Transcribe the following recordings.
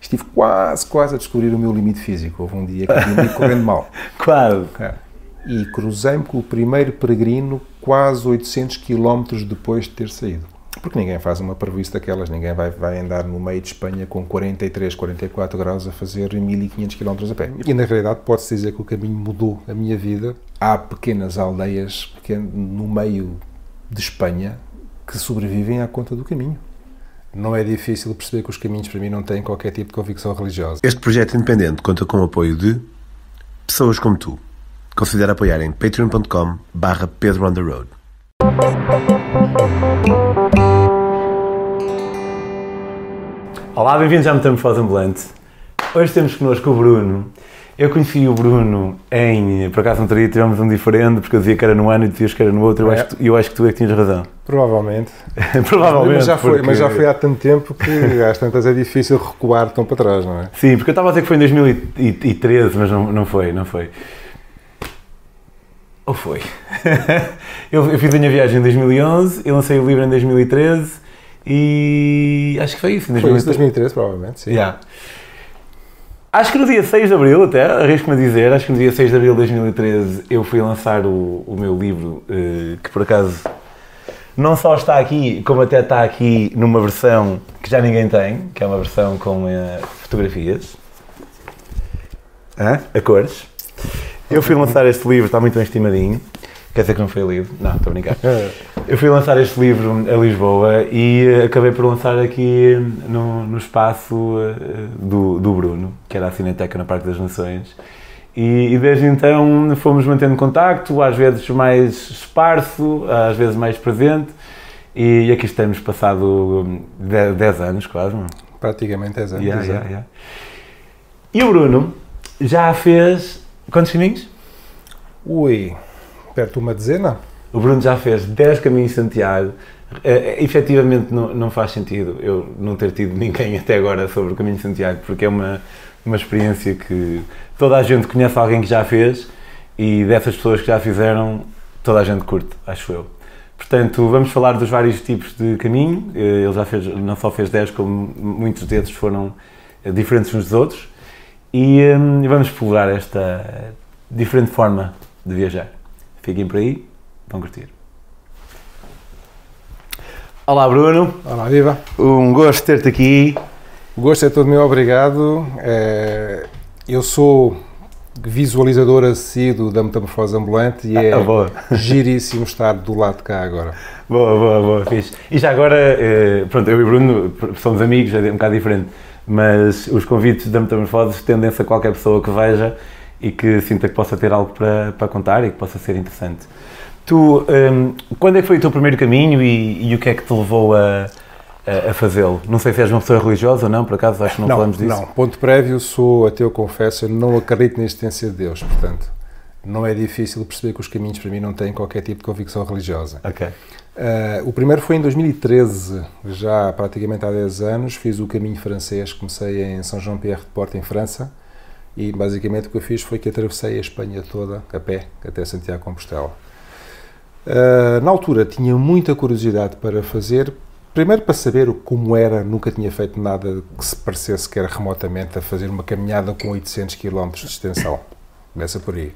estive quase, quase a descobrir o meu limite físico. Houve um dia que eu ia correndo mal. quase. É. E cruzei-me com o primeiro peregrino quase 800 km depois de ter saído. Porque ninguém faz uma previsão daquelas, ninguém vai, vai andar no meio de Espanha com 43, 44 graus a fazer 1500 km a pé. E na realidade pode-se dizer que o caminho mudou a minha vida. Há pequenas aldeias no meio de Espanha que sobrevivem à conta do caminho. Não é difícil perceber que os caminhos para mim não têm qualquer tipo de convicção religiosa. Este projeto independente conta com o apoio de pessoas como tu. Considera apoiar em patreon.com barra Pedro on the Road. Olá, bem-vindos à Metamorfose Ambulante. Hoje temos connosco o Bruno. Eu conheci o Bruno em. Por acaso, no outro dia tivemos um diferente, porque eu dizia que era no ano e dizias que era no outro. E É. eu, acho que- eu acho que tu é que tinhas razão. Provavelmente. Provavelmente. Mas já, foi, porque- mas já foi há tanto tempo que às tantas é difícil recuar tão para trás, não é? Sim, porque eu estava a dizer que foi em 2013, mas não, não foi, não foi. Ou foi? eu, eu fiz a minha viagem em 2011, eu lancei o livro em 2013 e acho que foi isso, em Foi isso 2013. 2013, provavelmente, sim. Yeah. Acho que no dia 6 de Abril, até, arrisco-me a dizer, acho que no dia 6 de Abril de 2013 eu fui lançar o, o meu livro, eh, que por acaso não só está aqui, como até está aqui numa versão que já ninguém tem, que é uma versão com eh, fotografias, Hã? a cores. Eu fui lançar este livro, está muito bem estimadinho, quer dizer que não foi lido, não, estou a brincar. Eu fui lançar este livro a Lisboa e acabei por lançar aqui no, no espaço eh, do, do Bruno, que era a Cineteca no Parque das Nações. E, e desde então fomos mantendo contacto, às vezes mais esparso, às vezes mais presente. E aqui estamos passado 10 anos quase. Praticamente 10 anos. Yeah, yeah, yeah. E o Bruno já fez quantos caminhos? Ui, perto de uma dezena? O Bruno já fez 10 caminhos de Santiago. Eh, efetivamente não, não faz sentido eu não ter tido ninguém até agora sobre o caminho de Santiago, porque é uma, uma experiência que toda a gente conhece alguém que já fez e dessas pessoas que já fizeram, toda a gente curte, acho eu. Portanto, vamos falar dos vários tipos de caminho. Eh, Ele já fez, não só fez 10, como muitos desses foram eh, diferentes uns dos outros. E hum, vamos explorar esta diferente forma de viajar. Fiquem por aí, vão curtir. Olá Bruno, Olá, viva. um gosto ter-te aqui. O gosto é todo meu, obrigado. É, eu sou visualizador assíduo da Metamorfose Ambulante e é Ah, boa. giríssimo estar do lado de cá agora. Boa, boa, boa, fixe. E já agora, eh, pronto, eu e Bruno somos amigos, é um bocado diferente, mas os convites da Metamorfose estendem-se a qualquer pessoa que veja e que sinta que possa ter algo para, para contar e que possa ser interessante. Tu, hum, quando é que foi o teu primeiro caminho e, e o que é que te levou a, a, a fazê-lo? Não sei se és uma pessoa religiosa ou não, por acaso, acho que não, falamos disso. não. Ponto prévio, sou ateu, confesso, eu não acredito na existência de Deus, portanto, não é difícil perceber que os caminhos para mim não têm qualquer tipo de convicção religiosa. Ok. Uh, o primeiro foi em 2013, já praticamente há 10 anos, fiz o caminho francês, comecei em São João-Pierre de Porto, em França, e basicamente o que eu fiz foi que atravessei a Espanha toda, a pé, até Santiago Compostela. Uh, na altura tinha muita curiosidade para fazer, primeiro para saber como era, nunca tinha feito nada que se parecesse que era remotamente a fazer uma caminhada com 800 km de extensão, começa por aí.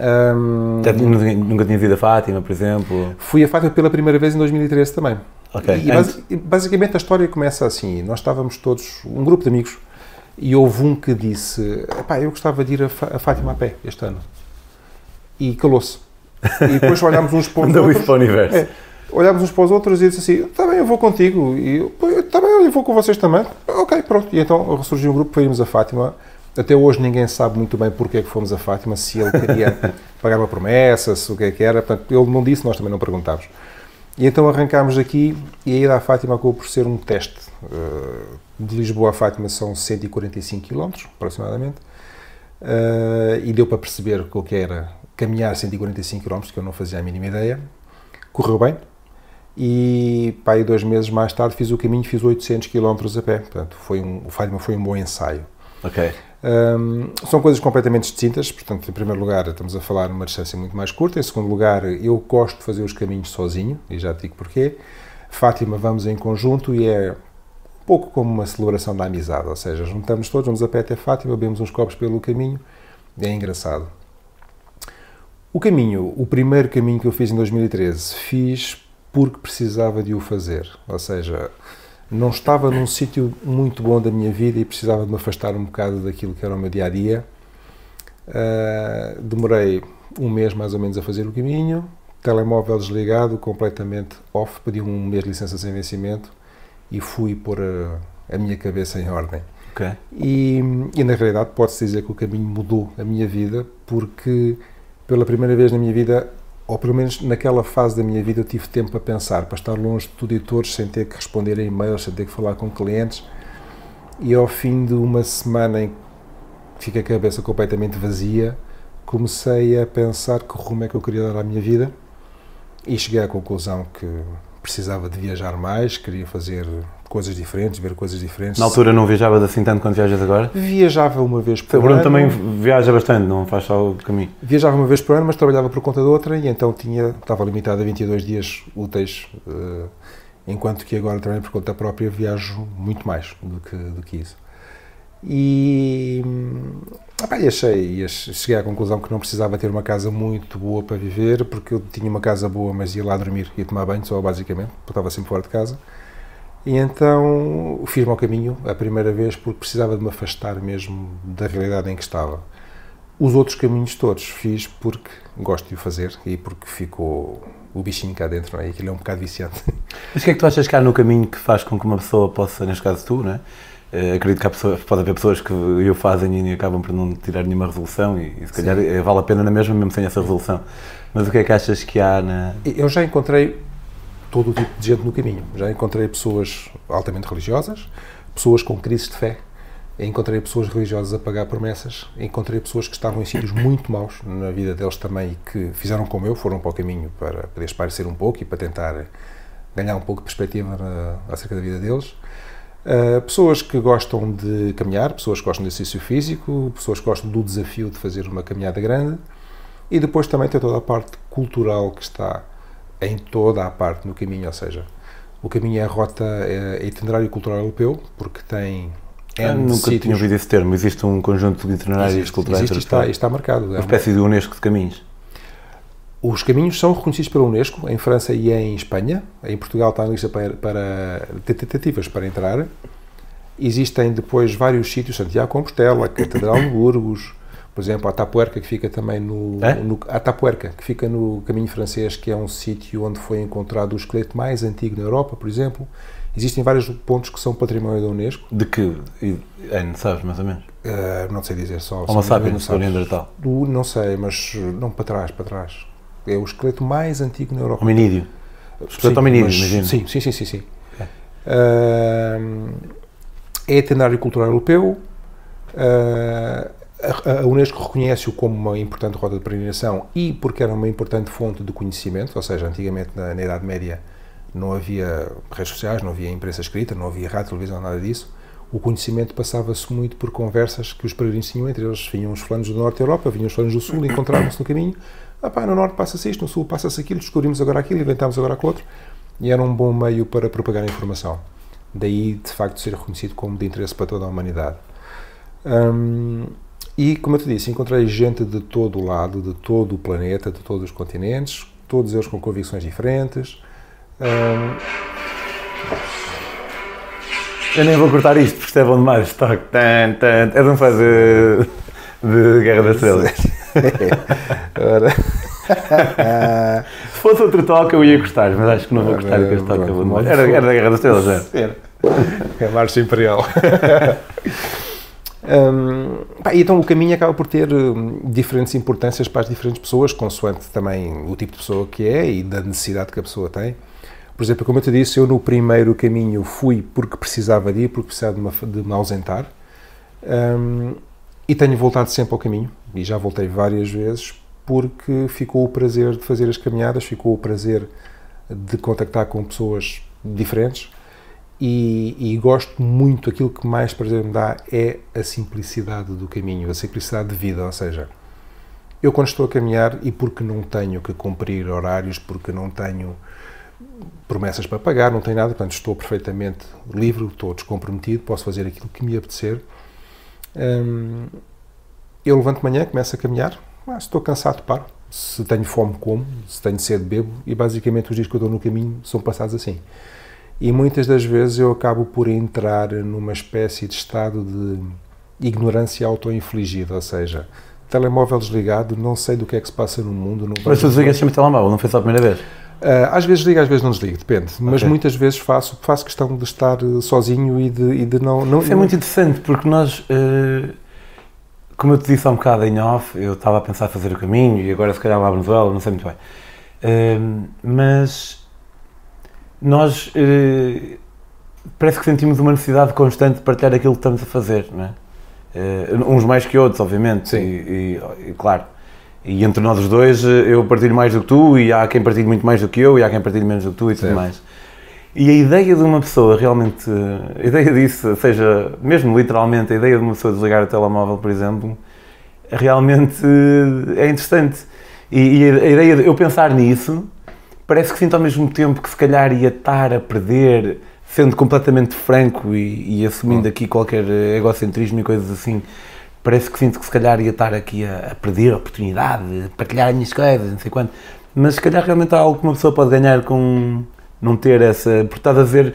Um, tinha- nunca, tinhas ido a Fátima, por exemplo? Fui a Fátima pela primeira vez em 2013 também. Ok. E, basi- e basicamente a história começa assim: nós estávamos todos, um grupo de amigos, e houve um que disse: Epá, eu gostava de ir a, a Fátima a pé este ano. E calou-se. E depois olhámos uns para os outros. para o universo. É, olhámos uns para os outros e disse assim: Está bem, eu vou contigo. E eu, "Pô, está bem, eu vou com vocês também. Ok, pronto. E então ressurgiu um grupo, fomos a Fátima. Até hoje ninguém sabe muito bem porque é que fomos a Fátima, se ele queria pagar uma promessa, se o que é que era. Portanto, ele não disse, nós também não perguntámos. E então arrancámos aqui e a ida à Fátima acabou por ser um teste. Uh, de Lisboa a Fátima são 145 km, aproximadamente. Uh, e deu para perceber o que era caminhar 145 km, que eu não fazia a mínima ideia. Correu bem. E pá, aí dois meses mais tarde fiz o caminho, fiz 800 km a pé. Portanto, foi um, o Fátima foi um bom ensaio. Ok. Um, são coisas completamente distintas, portanto, em primeiro lugar, estamos a falar numa distância muito mais curta. Em segundo lugar, eu gosto de fazer os caminhos sozinho, e já te digo porquê. Fátima, vamos em conjunto e é pouco como uma celebração da amizade, ou seja, juntamos todos, vamos a pé até Fátima, bebemos uns copos pelo caminho, é engraçado. O caminho, o primeiro caminho que eu fiz em 2013, fiz porque precisava de o fazer, ou seja, não estava num sítio muito bom da minha vida e precisava de me afastar um bocado daquilo que era o meu dia a dia. Uh, demorei um mês mais ou menos a fazer o caminho, telemóvel desligado, completamente off, pedi um mês de licença sem vencimento e fui pôr a, a minha cabeça em ordem. Okay. E, e, na realidade pode-se dizer que o caminho mudou a minha vida porque pela primeira vez na minha vida, ou pelo menos naquela fase da minha vida, eu tive tempo para pensar, para estar longe de tudo e todos, sem ter que responder a e-mails, sem ter que falar com clientes. E ao fim de uma semana em que fiquei a cabeça completamente vazia, comecei a pensar que rumo é que eu queria dar à minha vida e cheguei à conclusão que precisava de viajar mais, queria fazer coisas diferentes, ver coisas diferentes. Na altura não viajavas assim tanto quanto viajas agora? Viajava uma vez por ano. O Bruno também viaja bastante, não faz só o caminho? Viajava uma vez por ano, mas trabalhava por conta de outra e então tinha, estava limitado a 22 dias úteis, eh, enquanto que agora trabalho por conta própria viajo muito mais do que, do que isso. E, opa, e achei, cheguei à conclusão que não precisava ter uma casa muito boa para viver, porque eu tinha uma casa boa, mas ia lá dormir e tomar banho só, basicamente, porque estava sempre fora de casa. E então fiz-me ao caminho a primeira vez porque precisava de me afastar mesmo da realidade em que estava. Os outros caminhos todos fiz porque gosto de o fazer e porque ficou o bichinho cá dentro, não é? Aquilo é um bocado viciante. Mas o que é que tu achas que há no caminho que faz com que uma pessoa possa, neste caso tu, não é? Uh, acredito que há pessoas, pode haver pessoas que o fazem e acabam por não tirar nenhuma resolução e, e se calhar Sim. Eh, vale a pena na mesma mesmo sem essa resolução. Mas o que é que achas que há na... Eu já encontrei todo o tipo de gente no caminho. Já encontrei pessoas altamente religiosas, pessoas com crises de fé, encontrei pessoas religiosas a pagar promessas, encontrei pessoas que estavam em sítios muito maus na vida deles também e que fizeram como eu, foram para o caminho para poder esparecer um pouco e para tentar ganhar um pouco de perspectiva na, acerca da vida deles. Uh, pessoas que gostam de caminhar, pessoas que gostam de exercício físico, pessoas que gostam do desafio de fazer uma caminhada grande e depois também tem toda a parte cultural que está em toda a parte no caminho, ou seja, o caminho é a rota, é itinerário cultural europeu, porque tem eu nunca sítios. tinha ouvido esse termo. Existe um conjunto de itinerários existe, culturais existe, está, está marcado. Uma é espécie uma... de Unesco de caminhos. Os caminhos são reconhecidos pela Unesco em França e em Espanha. Em Portugal está na lista para, para tentativas para entrar. Existem depois vários sítios, Santiago Compostela, Catedral de Burgos, por exemplo, a Tapuerca, que fica também no, é? no a Tapuerca, que fica no caminho francês, que é um sítio onde foi encontrado o esqueleto mais antigo na Europa, por exemplo. Existem vários pontos que são património da Unesco. De que ano, sabes, mais ou menos? Uh, não sei dizer só. Homo sapiens, do Neandertal? Não sei, mas não para trás, para trás. É o esqueleto mais antigo na Europa. Hominídeo. Esqueleto hominídeo, imagino. Sim, sim, sim, sim. sim. É. Uh, é itinerário cultural europeu. Uh, a Unesco reconhece-o como uma importante rota de peregrinação e porque era uma importante fonte de conhecimento, ou seja, antigamente na, na Idade Média não havia redes sociais, não havia imprensa escrita, não havia rádio, televisão, nada disso. O conhecimento passava-se muito por conversas que os peregrinos tinham entre eles. Vinham os flanos do Norte da Europa, vinham os flanos do Sul, encontravam-se no caminho. Ah pá, no Norte passa-se isto, no Sul passa-se aquilo, descobrimos agora aquilo, inventámos agora aquilo outro. E era um bom meio para propagar a informação. Daí, de facto, ser reconhecido como de interesse para toda a humanidade. Hum, e, como eu te disse, encontrei gente de todo o lado, de todo o planeta, de todos os continentes, todos eles com convicções diferentes. Um... Eu nem vou cortar isto, porque isto é bom demais. Toque, tan, tan. É de um faz de, de Guerra das Estrelas. Ora. Se fosse outro toque, eu ia gostar, mas acho que não vou gostar, porque este toque. Era, era da Guerra das Estrelas, era. É a Marcha Imperial. Um, pá, então o caminho acaba por ter hum, diferentes importâncias para as diferentes pessoas, consoante também o tipo de pessoa que é e da necessidade que a pessoa tem. Por exemplo, como eu te disse, eu no primeiro caminho fui porque precisava de ir, porque precisava de me, de me ausentar. Um, e tenho voltado sempre ao caminho, e já voltei várias vezes, porque ficou o prazer de fazer as caminhadas, ficou o prazer de contactar com pessoas diferentes e, e, gosto muito, aquilo que mais prazer me dá é a simplicidade do caminho, a simplicidade de vida, ou seja, eu quando estou a caminhar e porque não tenho que cumprir horários, porque não tenho promessas para pagar, não tenho nada, portanto estou perfeitamente livre, estou descomprometido, posso fazer aquilo que me apetecer. Hum, eu levanto de manhã, começo a caminhar, ah, se estou cansado, paro. Se tenho fome, como, se tenho sede, bebo, e basicamente os dias que eu estou no caminho são passados assim. E muitas das vezes eu acabo por entrar numa espécie de estado de ignorância auto-infligida, ou seja, telemóvel desligado, não sei do que é que se passa no mundo. Não Mas tu desligas sempre o telemóvel, não foi a primeira vez? Uh, às vezes ligo, às vezes não desligo, depende. Mas okay. muitas vezes faço, faço questão de estar sozinho e de, e de não, não. Isso é muito interessante porque nós, uh, como eu te disse há um bocado em off, eu estava a pensar fazer o caminho e agora se calhar lá a Venezuela, não sei muito bem. Uh, mas nós parece que sentimos uma necessidade constante de partilhar aquilo que estamos a fazer, não é? uns mais que outros, obviamente, Sim. E, e, e claro. E entre nós dois, eu partilho mais do que tu, e há quem partilhe muito mais do que eu, e há quem partilhe menos do que tu e tudo mais. E a ideia de uma pessoa realmente, a ideia disso, seja, mesmo literalmente, a ideia de uma pessoa desligar o telemóvel, por exemplo, realmente é interessante. E, e a ideia de eu pensar nisso, parece que sinto ao mesmo tempo que se calhar ia estar a perder, sendo completamente franco e, e assumindo hum. aqui qualquer egocentrismo e coisas assim, parece que sinto que se calhar ia estar aqui a, a perder a oportunidade de partilhar as minhas coisas, não sei quanto. Mas se calhar realmente há algo que uma pessoa pode ganhar com não ter essa. Porque estás a ver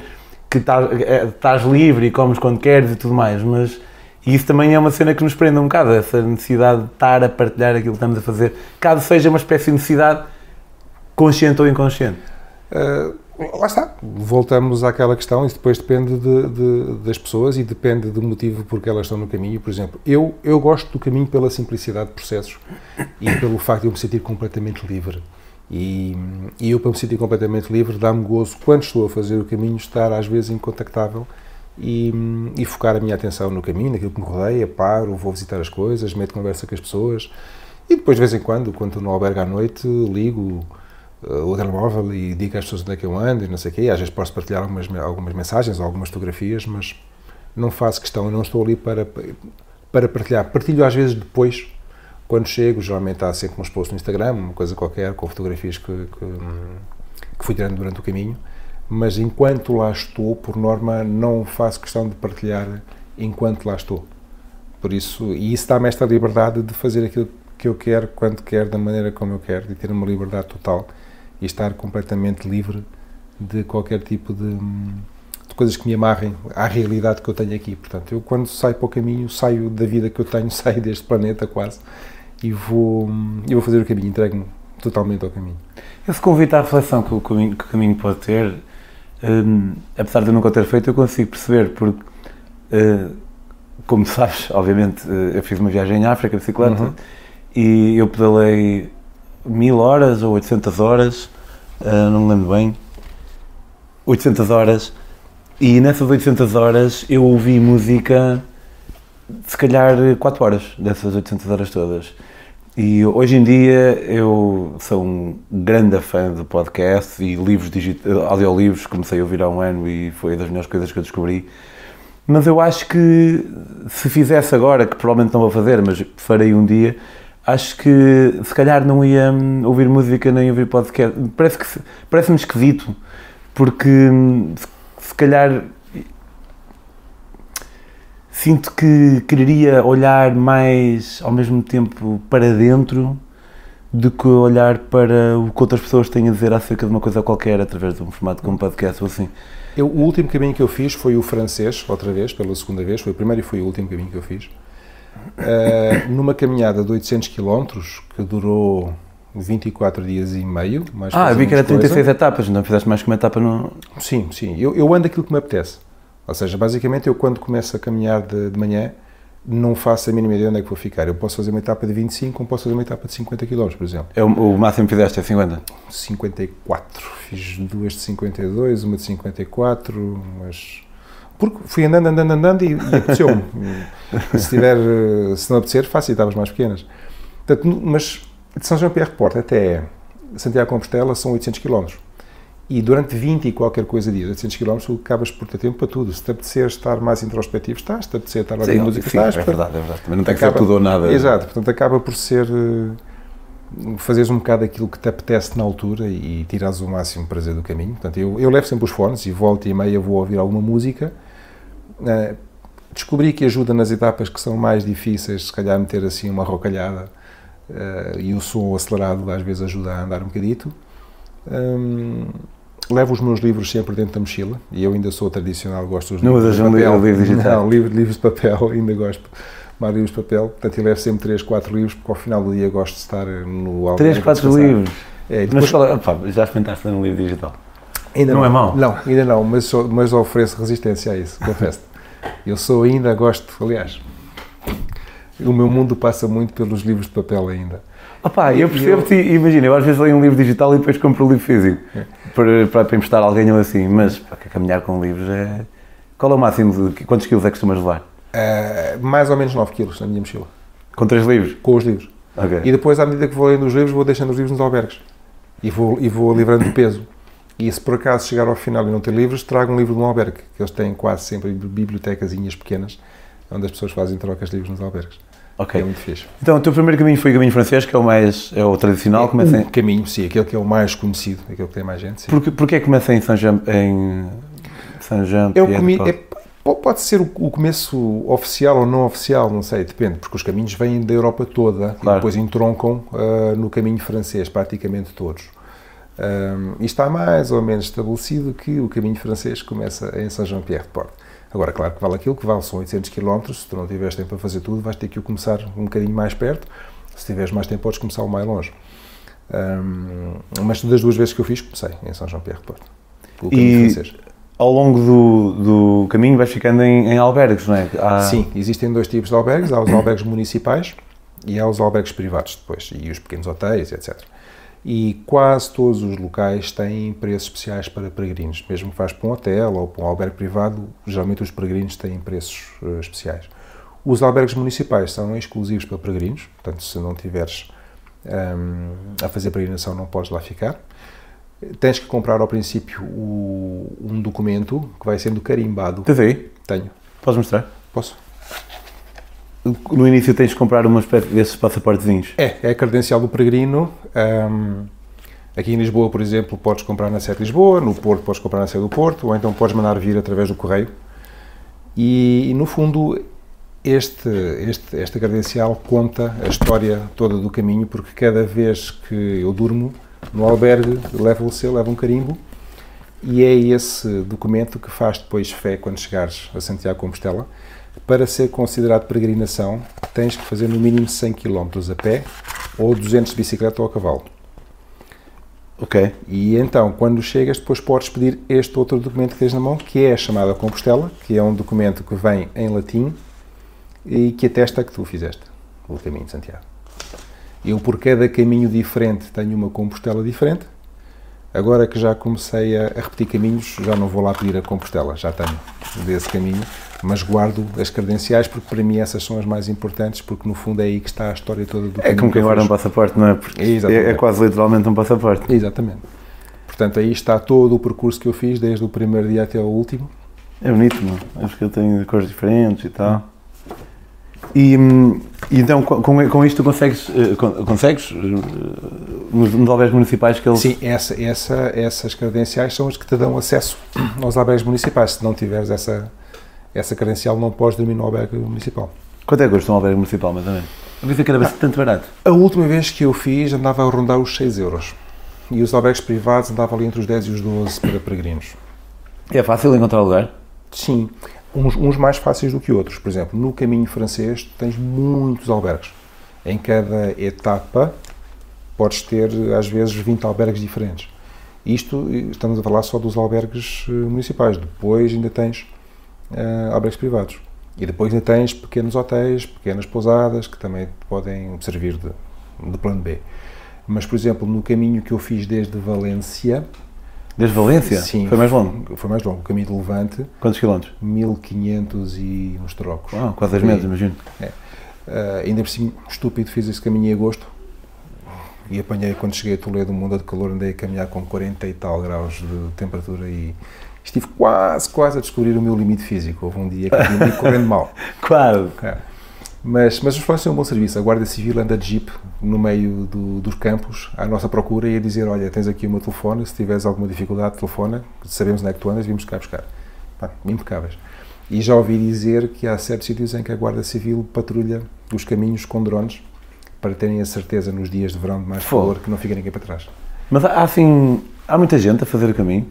que estás, é, estás livre e comes quando queres e tudo mais, mas isso também é uma cena que nos prende um bocado, essa necessidade de estar a partilhar aquilo que estamos a fazer, caso seja uma espécie de necessidade consciente ou inconsciente. Uh lá está, voltamos àquela questão, isso depois depende de, de, das pessoas e depende do motivo porque elas estão no caminho. Por exemplo, eu, eu gosto do caminho pela simplicidade de processos e pelo facto de eu me sentir completamente livre. E, e eu, para me sentir completamente livre, dá-me gozo, quando estou a fazer o caminho, estar às vezes incontactável e, e, focar a minha atenção no caminho, naquilo que me rodeia, paro, vou visitar as coisas, meto conversa com as pessoas e depois, de vez em quando, quando estou no albergue à noite, ligo o telemóvel e digo às pessoas onde é que eu ando e não sei o quê. Às vezes posso partilhar algumas, algumas mensagens ou algumas fotografias, mas não faço questão, não estou ali para, para partilhar. Partilho às vezes depois, quando chego, geralmente há sempre uns posts no Instagram, uma coisa qualquer, com fotografias que, que, que fui tirando durante o caminho, mas enquanto lá estou, por norma, não faço questão de partilhar enquanto lá estou. Por isso, e isso dá-me esta liberdade de fazer aquilo que eu quero, quando quero, da maneira como eu quero, de ter uma liberdade total e estar completamente livre de qualquer tipo de, de, coisas que me amarrem à realidade que eu tenho aqui. Portanto, eu quando saio para o caminho, saio da vida que eu tenho, saio deste planeta quase e vou, eu vou fazer o caminho, entrego-me totalmente ao caminho. Esse convite à reflexão que o caminho, que o caminho pode ter, hum, apesar de eu nunca ter feito, eu consigo perceber, porque, uh, como sabes, obviamente, uh, eu fiz uma viagem em África, bicicleta, uhum. e eu pedalei mil horas ou 800 horas, uh, não me lembro bem, 800 horas, e nessas 800 horas eu ouvi música, se calhar 4 horas dessas 800 horas todas. E hoje em dia eu sou um grande fã de podcasts e livros digitais, audiolivros, comecei a ouvir há um ano e foi das melhores coisas que eu descobri. Mas eu acho que se fizesse agora, que provavelmente não vou fazer, mas farei um dia, acho que se calhar não ia hum, ouvir música nem ouvir podcast. Parece parece-me esquisito, porque hum, se, se calhar sinto que quereria olhar mais ao mesmo tempo para dentro do que olhar para o que outras pessoas têm a dizer acerca de uma coisa qualquer através de um formato como podcast ou assim. Eu, o último caminho que eu fiz foi o francês, outra vez, pela segunda vez, foi o primeiro e foi o último caminho que eu fiz uh, numa caminhada de 800 km, que durou 24 dias e meio. Mais ah, vi que era 36 coisa. etapas, não fizeste mais que uma etapa no... Sim, sim. Eu, eu ando aquilo que me apetece. Ou seja, basicamente eu quando começo a caminhar de, de manhã, não faço a mínima ideia onde é que vou ficar. Eu posso fazer uma etapa de 25 ou posso fazer uma etapa de 50 km, por exemplo. É o, o máximo que fizeste é 50? 54. Fiz duas de 52, uma de 54, mas porque fui andando, andando, andando e, e apeteceu-me. se, tiver, se não apetecer, faço etapas mais pequenas. Portanto, mas de São João Pierre Porto até Santiago Compostela são 800 km. E durante 20 e qualquer coisa dias, 800 km, acabas por ter tempo para tudo. Se te apetecer estar mais introspectivo, estás. Se te apetecer estar a ouvir música, sim, estás. É verdade, é verdade. Não tem que acaba, ser tudo ou nada. Exato. Portanto, acaba por ser... fazeres um bocado aquilo que te apetece na altura e tirares o máximo prazer do caminho. Portanto, eu, eu levo sempre os fones e volta e meia vou ouvir alguma música. Uh, descobri que ajuda nas etapas que são mais difíceis, se calhar meter assim uma rocalhada uh, e o som acelerado às vezes ajuda a andar um bocadito. Um, levo os meus livros sempre dentro da mochila e eu ainda sou tradicional, gosto dos livros de papel. Não livro digital? Não, livros, livros de papel, ainda gosto mais livros de papel, portanto eu levo sempre 3, 4 livros, porque ao final do dia gosto de estar no alto. 3, 4 livros? É, depois... Mas opa, já experimentaste ler um livro digital? Ainda não, não é mau? Não, ainda não, mas, mas ofereço resistência a isso, confesso. Eu sou ainda, gosto, aliás, o meu mundo passa muito pelos livros de papel ainda. Opa, eu percebo-te, eu... imagina, eu às vezes leio um livro digital e depois compro um livro físico é. para, para, para emprestar alguém ou assim, mas para caminhar com livros é. Qual é o máximo de quantos quilos é que costumas levar? Uh, mais ou menos 9 quilos na minha mochila. Com três livros? Com os livros. Okay. E depois, à medida que vou lendo os livros, vou deixando os livros nos albergues. E vou, e vou livrando de peso. E se por acaso chegar ao final e não ter livros, trago um livro de um albergue, que eles têm quase sempre bibliotecasinhas pequenas, onde as pessoas fazem trocas de livros nos albergues. Ok. É muito fixe. Então, o teu primeiro caminho foi o caminho francês, que é o mais, é o tradicional, é começa em... caminho, sim, aquele que é o mais conhecido, aquele que tem mais gente, sim. Porquê, porquê começa em Saint-Jean, em Saint-Jean? É é, pode ser o, começo oficial ou não oficial, não sei, depende, porque os caminhos vêm da Europa toda claro. e depois entroncam uh, no caminho francês, praticamente todos. Um, e está mais ou menos estabelecido que o caminho francês começa em Saint-Jean-Pierre-de-Port. Agora, claro que vale aquilo que vale, são 800 km, se tu não tiveres tempo para fazer tudo, vais ter que o começar um bocadinho mais perto, se tiveres mais tempo podes começar o mais longe. Um, mas das duas vezes que eu fiz, comecei em São João Pierre de Porto, pelo caminho e francês. ao longo do, do caminho vais ficando em, em albergues, não é? Há... Sim, existem dois tipos de albergues, há os albergues municipais e há os albergues privados depois, e os pequenos hotéis, etc e quase todos os locais têm preços especiais para peregrinos. Mesmo que vais para um hotel ou para um albergue privado, geralmente os peregrinos têm preços uh, especiais. Os albergues municipais são exclusivos para peregrinos, portanto, se não tiveres um, a fazer peregrinação, não podes lá ficar. Tens que comprar ao princípio o, um documento que vai sendo carimbado. Aí? Tenho. Podes mostrar? Posso no início tens de comprar uma espécie desses passaportezinhos. É, é a credencial do peregrino. Um, aqui em Lisboa, por exemplo, podes comprar na sede de Lisboa, no Porto podes comprar na sede do Porto, ou então podes mandar vir através do correio. E, e no fundo, este, este, esta credencial conta a história toda do caminho, porque cada vez que eu durmo no albergue, levo o seu, levo um carimbo, e é esse documento que faz depois fé quando chegares a Santiago Compostela para ser considerado peregrinação, tens que fazer no mínimo 100 km a pé ou 200 de bicicleta ou a cavalo. Ok. E então, quando chegas, depois podes pedir este outro documento que tens na mão, que é a chamada Compostela, que é um documento que vem em latim e que atesta que tu fizeste o caminho de Santiago. Eu, por cada caminho diferente, tenho uma Compostela diferente. Agora que já comecei a, repetir caminhos, já não vou lá pedir a Compostela, já tenho desse caminho mas guardo as credenciais porque para mim essas são as mais importantes porque no fundo é aí que está a história toda do É como quem guarda um passaporte, não é? Porque é, é, quase literalmente um passaporte. Exatamente. Portanto, aí está todo o percurso que eu fiz, desde o primeiro dia até o último. É bonito, não? Acho que eu tenho cores diferentes e tal. E, e então, com, com isto, consegues, eh, consegues eh, nos, nos albergues municipais que eles... Sim, essa, essa, essas credenciais são as que te dão acesso aos albergues municipais. Se não tiveres essa, essa credencial não podes dormir no albergue municipal. Quanto é que custa um albergue municipal, mais ou menos? A vez que era bastante barato. A última vez que eu fiz andava a rondar os 6 euros. E os albergues privados andavam ali entre os 10 e os 12 para peregrinos. É fácil encontrar lugar? Sim. Uns, uns, mais fáceis do que outros. Por exemplo, no caminho francês tens muitos albergues. Em cada etapa podes ter, às vezes, 20 albergues diferentes. Isto, estamos a falar só dos albergues eh, municipais. Depois ainda tens uh, albergues privados. E depois ainda tens pequenos hotéis, pequenas pousadas que também podem servir de, de plano B. Mas, por exemplo, no caminho que eu fiz desde Valência. Desde Valência? Sim. Foi mais longo? Foi mais longo. O caminho do Levante. Quantos quilómetros? 1500 e uns trocos. Ah, quase 10 metros, imagino. É. Uh, ainda por cima, estúpido, fiz esse caminho em agosto e apanhei, quando cheguei a Toledo, mundo de calor, andei a caminhar com 40 e tal graus de temperatura e estive quase, quase a descobrir o meu limite físico. Houve um dia que vim correndo mal. Quase. É. Mas, mas os flancos são um bom serviço. A Guarda Civil anda de jeep no meio do, dos campos à nossa procura e a dizer: Olha, tens aqui o meu telefone, se tiveres alguma dificuldade, telefona, sabemos onde é que tu andas, vimos cá buscar. Pá, impecáveis. E já ouvi dizer que há certos sítios em que a Guarda Civil patrulha os caminhos com drones para terem a certeza nos dias de verão de mais calor que não fica ninguém para trás. Mas há assim, há muita gente a fazer o caminho.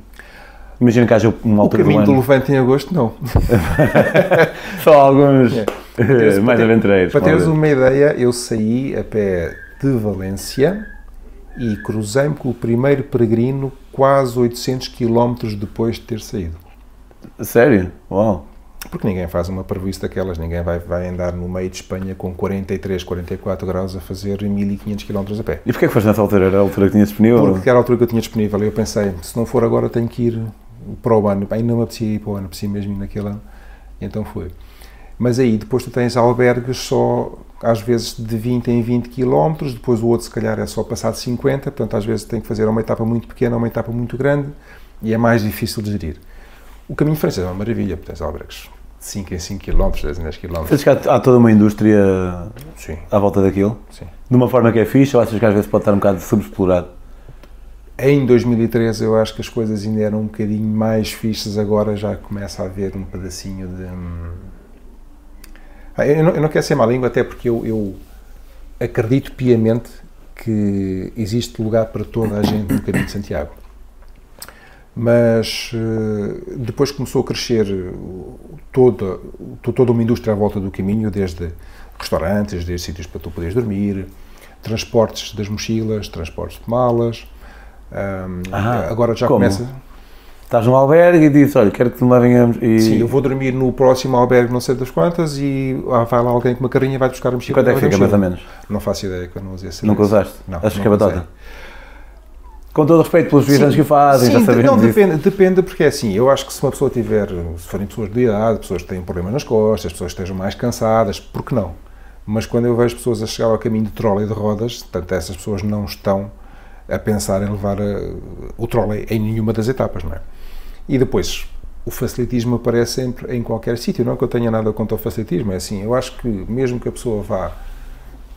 Imagina que haja uma O altura do caminho do ano. Levante em agosto, não. Só alguns É. eh, mais Para aventureiros. Para teres uma ideia, eu saí a pé de Valência e cruzei-me com o primeiro peregrino quase 800 km depois de ter saído. Sério? Uau. Porque ninguém faz uma prejuízo daquelas, ninguém vai, vai andar no meio de Espanha com 43, 44 graus a fazer 1500 km a pé. E porquê que foste nessa altura? Era a altura que tinha disponível? Porque era a altura que eu tinha disponível e eu pensei, se não for agora tenho que ir para o ano. Ainda não me apetecia ir para o ano, apetecia mesmo ir naquele ano. Então foi. Mas aí depois tu tens albergues só às vezes de 20 em 20 km, depois o outro se calhar é só passado 50, portanto às vezes tem que fazer uma etapa muito pequena, uma etapa muito grande e é mais difícil de gerir. O caminho francês é uma maravilha, porque tens albergues de 5 em 5 km, 10 em 10 km. Achas que há, há toda uma indústria Sim, à volta daquilo? sim. De uma forma que é fixe ou achas que às vezes pode estar um bocado subexplorado? Em 2013 eu acho que as coisas ainda eram um bocadinho mais fixas, agora já começa a haver um pedacinho de. hum, Ah, Eu não, eu não quero ser má língua, até porque eu, eu acredito piamente que existe lugar para toda a gente no caminho de Santiago. Mas eh, depois começou a crescer toda, to- toda uma indústria à volta do caminho, desde restaurantes, desde sítios para tu poderes dormir, transportes das mochilas, transportes de malas. Ah, agora já como? começa. Estás num albergue e dizes, olha, quero que me levem a... E... Sim, eu vou dormir no próximo albergue, não sei das quantas, e ah, vai lá alguém com uma carrinha e vai buscar a E mochila. quanto é que fica, mais ou menos? Não faço ideia que eu não usei esse Nunca usaste? Não, Achas que é usei. Com todo respeito pelos viajantes que fazem, já Sim, sabemos não, disso. depende, depende, porque é assim, eu acho que se uma pessoa tiver, se forem pessoas de idade, pessoas que têm problemas nas costas, pessoas que estejam mais cansadas, por que não? Mas quando eu vejo pessoas a chegar ao caminho de trolley de rodas, portanto, essas pessoas não estão a pensar em levar eh, o trolley em nenhuma das etapas, não é? E depois, o facilitismo aparece sempre em qualquer sítio, não é que eu tenha nada contra o facilitismo, é assim, eu acho que mesmo que a pessoa vá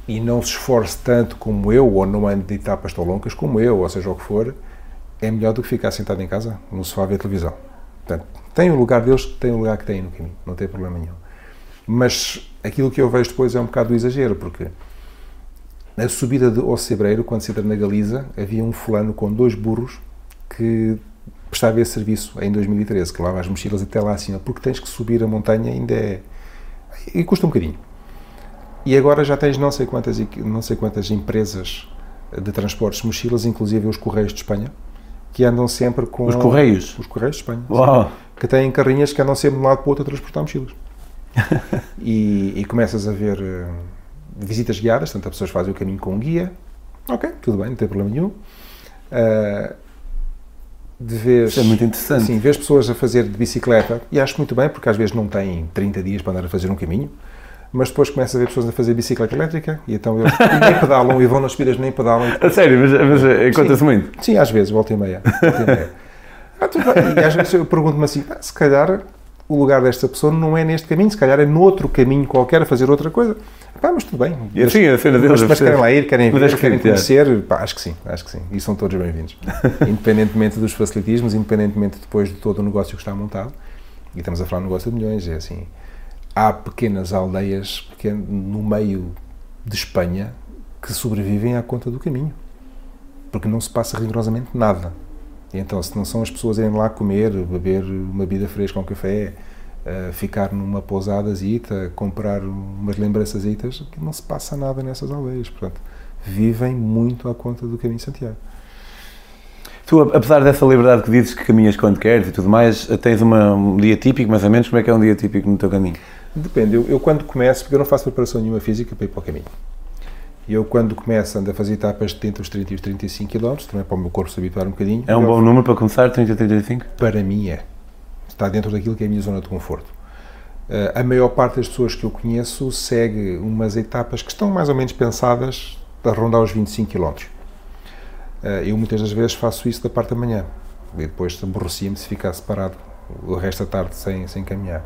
e não se esforce tanto como eu, ou não ande de etapas tão longas como eu, ou seja o que for, é melhor do que ficar sentado em casa, no sofá a ver televisão. Portanto, tem o lugar deles, tem o lugar que têm no caminho, não tem problema nenhum. Mas aquilo que eu vejo depois é um bocado do exagero, porque na subida de Ocebreiro, quando se entra na Galiza, havia um fulano com dois burros que prestava esse serviço em 2013, que levava as mochilas até lá acima, porque tens que subir a montanha ainda é... e custa um bocadinho. E agora já tens não sei quantas, não sei quantas empresas de transportes de mochilas, inclusive os Correios de Espanha, que andam sempre com... Os Correios? Os Correios de Espanha. Uau! Que têm carrinhas que andam sempre de um lado para o outro a transportar mochilas. e, e começas a ver eh, visitas guiadas, portanto, as pessoas fazem o caminho com um guia. Ok, tudo bem, não tem problema nenhum. Ah, de vez, Isso é muito interessante. Sim, vês pessoas a fazer de bicicleta, e acho muito bem, porque às vezes não têm 30 dias para andar a fazer um caminho, mas depois começa a ver pessoas a fazer bicicleta elétrica, e então eles nem pedalam, e vão nas subidas nem pedalam, A sério, mas, mas eh, conta-se muito. Sim, às vezes, volta e meia. Volta e, meia. Ah, e às vezes eu pergunto-me assim, "Ah, se calhar o lugar desta pessoa não é neste caminho, se calhar é noutro caminho qualquer a fazer outra coisa. Pá, mas tudo bem. Assim, a cena deles, mas, mas querem lá ir, querem Mas ver, querem sim, conhecer, pá, acho que sim, acho que sim. E são todos bem-vindos. independentemente dos facilitismos, independentemente depois de todo o negócio que está montado, e estamos a falar de um negócio de milhões, é assim, há pequenas aldeias pequen- no meio de Espanha que sobrevivem à conta do caminho. Porque não se passa rigorosamente nada. E então, se não são as pessoas irem lá comer, beber uma bebida fresca, um café, eh, ficar numa pousadazita, comprar umas lembrançazitas, que não se passa nada nessas aldeias. Portanto, vivem muito à conta do caminho de Santiago. Tu, apesar dessa liberdade que dizes que caminhas quando queres e tudo mais, tens uma, um dia típico, mais ou menos, como é que é um dia típico no teu caminho? Depende, eu, eu quando começo, porque eu não faço preparação nenhuma física para ir para o caminho. E eu quando começo ando a fazer etapas de entre os 30 e os 35 km, também para o meu corpo se habituar um bocadinho. É um bom número para começar, 30, 35? Para mim é. Está dentro daquilo que é a minha zona de conforto. Eh, a maior parte das pessoas que eu conheço segue umas etapas que estão mais ou menos pensadas para rondar os 25 km. Eh, eu muitas das vezes faço isso da parte da manhã. E depois aborrecia-me se ficar separado o resto da tarde sem, sem caminhar.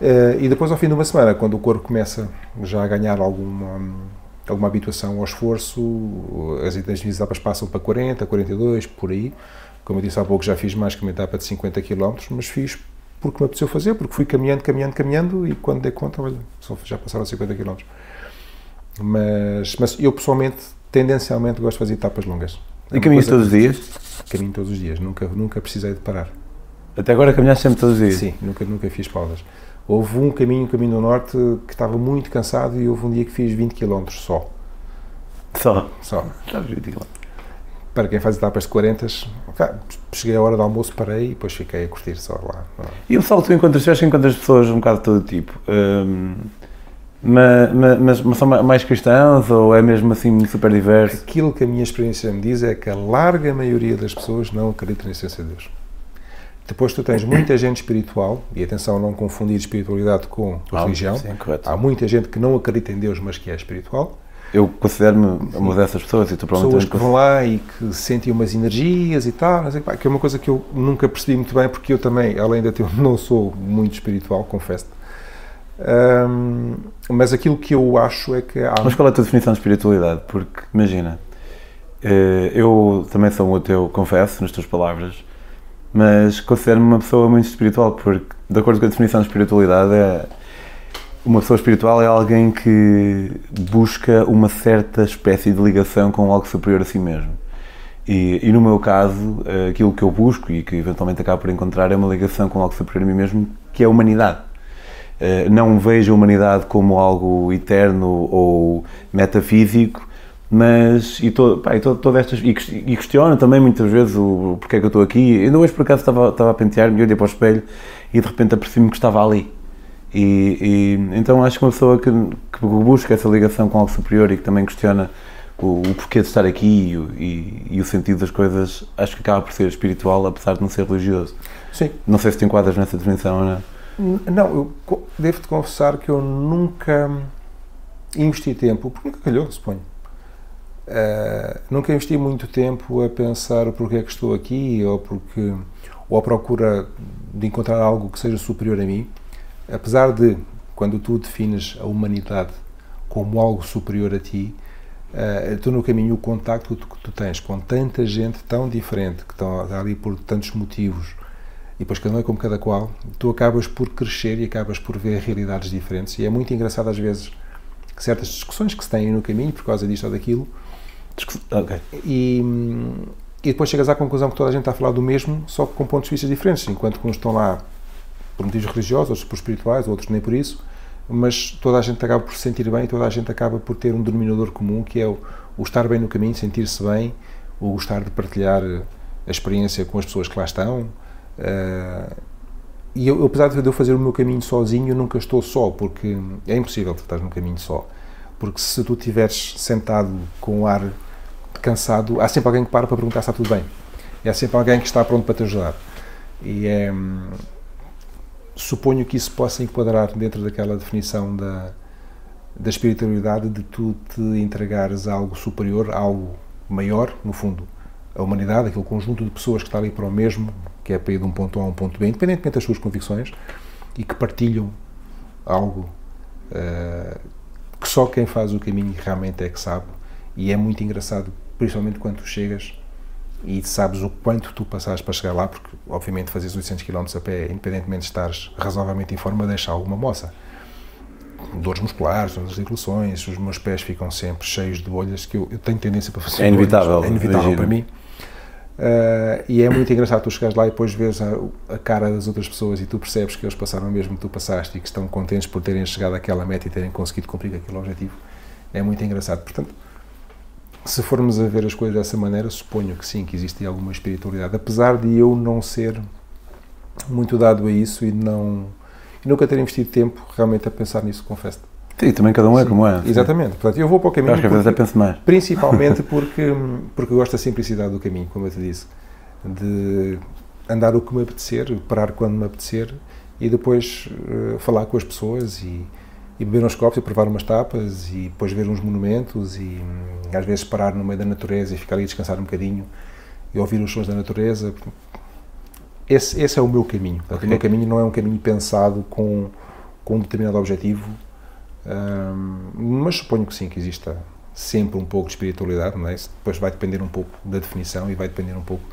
Uh, e depois, ao fim de uma semana, quando o corpo começa já a ganhar alguma, alguma habituação ao esforço, as etapas passam para 40, 42, por aí. Como eu disse há pouco, já fiz mais que uma etapa de 50 km, mas fiz porque me apeteceu fazer, porque fui caminhando, caminhando, caminhando e quando dei conta, olha, já passaram 50 km. Mas, mas eu pessoalmente, tendencialmente, gosto de fazer etapas longas. É e caminhas todos os dias? Caminho todos os dias, nunca, nunca precisei de parar. Até agora caminhaste sempre todos os dias? Sim, nunca, nunca fiz pausas. Houve um caminho, um caminho do norte, que estava muito cansado e houve um dia que fiz 20 km só. Só? Só. Já 20 km. Para quem faz etapas de 40, cheguei à hora do almoço, parei e depois fiquei a curtir só lá. E o salto tu encontras, acho que encontras pessoas um bocado de todo tipo. Hum, mas, mas, mas, são mais cristãos ou é mesmo assim super diverso? Aquilo que a minha experiência me diz é que a larga maioria das pessoas não acredita na essência de Deus. Depois tu tens muita gente espiritual, e atenção, não confundir espiritualidade com ah, religião. Sim, Há muita gente que não acredita em Deus, mas que é espiritual. Eu considero-me uma dessas pessoas e tu provavelmente... Pessoas que vão lá e que sentem umas energias e tal, que é uma coisa que eu nunca percebi muito bem, porque eu também, além de eu não sou muito espiritual, confesso um, mas aquilo que eu acho é que há... Mas qual é a tua definição de espiritualidade? Porque, imagina, eh, eu também sou um ateu, confesso, nas tuas palavras, mas considero-me uma pessoa muito espiritual, porque, de acordo com a definição de espiritualidade, é uma pessoa espiritual é alguém que busca uma certa espécie de ligação com algo superior a si mesmo. E, e, no meu caso, aquilo que eu busco e que eventualmente acabo por encontrar é uma ligação com algo superior a mim mesmo, que é a humanidade. Eh, não vejo a humanidade como algo eterno ou metafísico, mas e, todo, pá, e todo, todo estas e, e questiono também muitas vezes o porque é que eu estou aqui. Ainda hoje por acaso estava, estava a pentear-me, olhei para o espelho e de repente apercebi-me que estava ali. E, e, então acho que uma pessoa que, que, busca essa ligação com algo superior e que também questiona o, o porquê de estar aqui e, e, o sentido das coisas, acho que acaba por ser espiritual, apesar de não ser religioso. Sim. Não sei se te enquadras nessa definição ou não. Não, eu devo-te confessar que eu nunca investi tempo, porque nunca calhou, suponho. Uh, nunca investi muito tempo a pensar porque é que estou aqui ou porque ou à procura de encontrar algo que seja superior a mim, apesar de quando tu defines a humanidade como algo superior a ti, uh, tu no caminho o contacto que tu tens com tanta gente tão diferente que estão ali por tantos motivos e depois cada um é como cada qual, tu acabas por crescer e acabas por ver realidades diferentes. E é muito engraçado às vezes certas discussões que se têm no caminho por causa disto ou daquilo. Okay. E, e depois chegas à conclusão que toda a gente está a falar do mesmo, só que com pontos de vista diferentes. Enquanto que uns estão lá por motivos religiosos, outros por espirituais, outros nem por isso, mas toda a gente acaba por se sentir bem, toda a gente acaba por ter um denominador comum que é o, o estar bem no caminho, sentir-se bem, o gostar de partilhar a experiência com as pessoas que lá estão, Uh, e eu, apesar de eu fazer o meu caminho sozinho, eu nunca estou só, porque é impossível estás no caminho só. Porque se tu estiveres sentado com o ar cansado, há sempre alguém que para para perguntar se está tudo bem. E há sempre alguém que está pronto para te ajudar. E é, suponho que isso possa enquadrar dentro daquela definição da, da espiritualidade de tu te entregares a algo superior, a algo maior, no fundo, a humanidade, aquele conjunto de pessoas que está ali para o mesmo, que é para ir de um ponto A a um ponto B, independentemente das suas convicções, e que partilham algo uh, que só quem faz o caminho realmente é que sabe. E é muito engraçado, principalmente quando tu chegas e sabes o quanto tu passaste para chegar lá, porque obviamente fazes 800 km a pé, independentemente de estares razoavelmente em forma, deixa alguma moça. Dores musculares, dores articulações, os meus pés ficam sempre cheios de bolhas, que eu, eu tenho tendência para fazer. É inevitável. É inevitável para mim. Uh, e é muito engraçado tu chegares lá e depois vês a, a, cara das outras pessoas e tu percebes que eles passaram mesmo que tu passaste e que estão contentes por terem chegado àquela meta e terem conseguido cumprir aquele objetivo. É muito engraçado. Portanto, se formos a ver as coisas dessa maneira, suponho que sim, que existe alguma espiritualidade, apesar de eu não ser muito dado a isso e não e nunca ter investido tempo realmente a pensar nisso, confesso. -te. Sim, também cada um é sim, como é. Exatamente. Portanto, eu vou para o caminho. Eu acho que porque, penso mais. Principalmente porque, porque gosto da simplicidade do caminho, como eu te disse. De andar o que me apetecer, parar quando me apetecer e depois uh, falar com as pessoas e, e beber uns copos e provar umas tapas e depois ver uns monumentos e um, às vezes parar no meio da natureza e ficar ali descansar um bocadinho e ouvir os sons da natureza. Esse, esse é o meu caminho. Portanto, okay. O meu caminho não é um caminho pensado com com um determinado objetivo, hum, mas suponho que sim, que exista sempre um pouco de espiritualidade, não é? Isso depois vai depender um pouco da definição e vai depender um pouco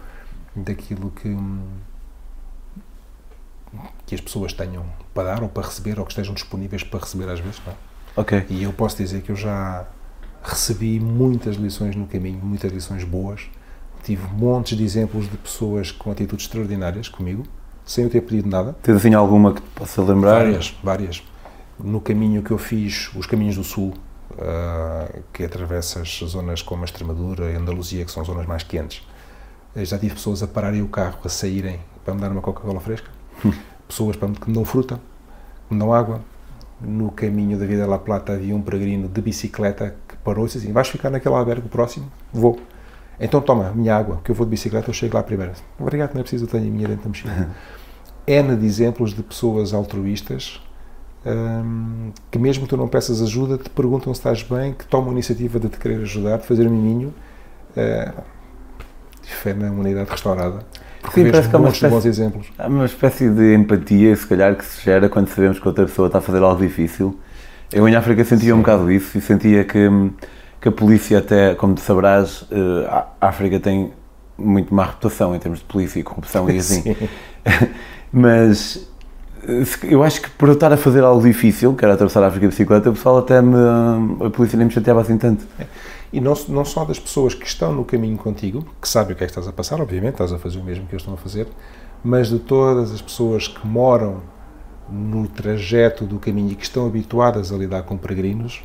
daquilo que, que as pessoas tenham para dar ou para receber ou que estejam disponíveis para receber às vezes, não é? Ok. E eu posso dizer que eu já recebi muitas lições no caminho, muitas lições boas. Tive montes de exemplos de pessoas com atitudes extraordinárias comigo, sem eu ter pedido nada. Tens assim alguma que te possa lembrar? Várias, várias. No caminho que eu fiz, os caminhos do Sul, uh, que atravessa as zonas como a Extremadura e a Andaluzia, que são zonas mais quentes, eu já tive pessoas a pararem o carro, a saírem para me dar uma Coca-Cola fresca, pessoas para me, que me dão fruta, que me dão água. No caminho da Vida La Plata havia um peregrino de bicicleta que parou e disse assim: Vais ficar naquele albergue próximo? Vou. Então toma a minha água, que eu vou de bicicleta, eu chego lá primeiro. Obrigado, não é preciso, eu tenho a minha dentro da mochila. N de exemplos de pessoas altruístas hum, que, mesmo que tu não peças ajuda, te perguntam se estás bem, que tomam a iniciativa de te querer ajudar, de fazer um miminho. Uh, fé na humanidade restaurada. Porque Sim, parece que há uma muitos bons espécie- exemplos. Há uma espécie de empatia, se calhar, que se gera quando sabemos que outra pessoa está a fazer algo difícil. Eu em África sentia um Sim. bocado isso e sentia que, que a polícia, até, como tu saberás, eh, a África tem muito má reputação em termos de polícia e corrupção e assim. Sim. Mas eu acho que por eu estar a fazer algo difícil, que era atravessar a África de bicicleta, o pessoal até me. a polícia nem me chateava assim tanto. E não, não só das pessoas que estão no caminho contigo, que sabem o que é que estás a passar, obviamente, estás a fazer o mesmo que eles estão a fazer, mas de todas as pessoas que moram no trajeto do caminho e que estão habituadas a lidar com peregrinos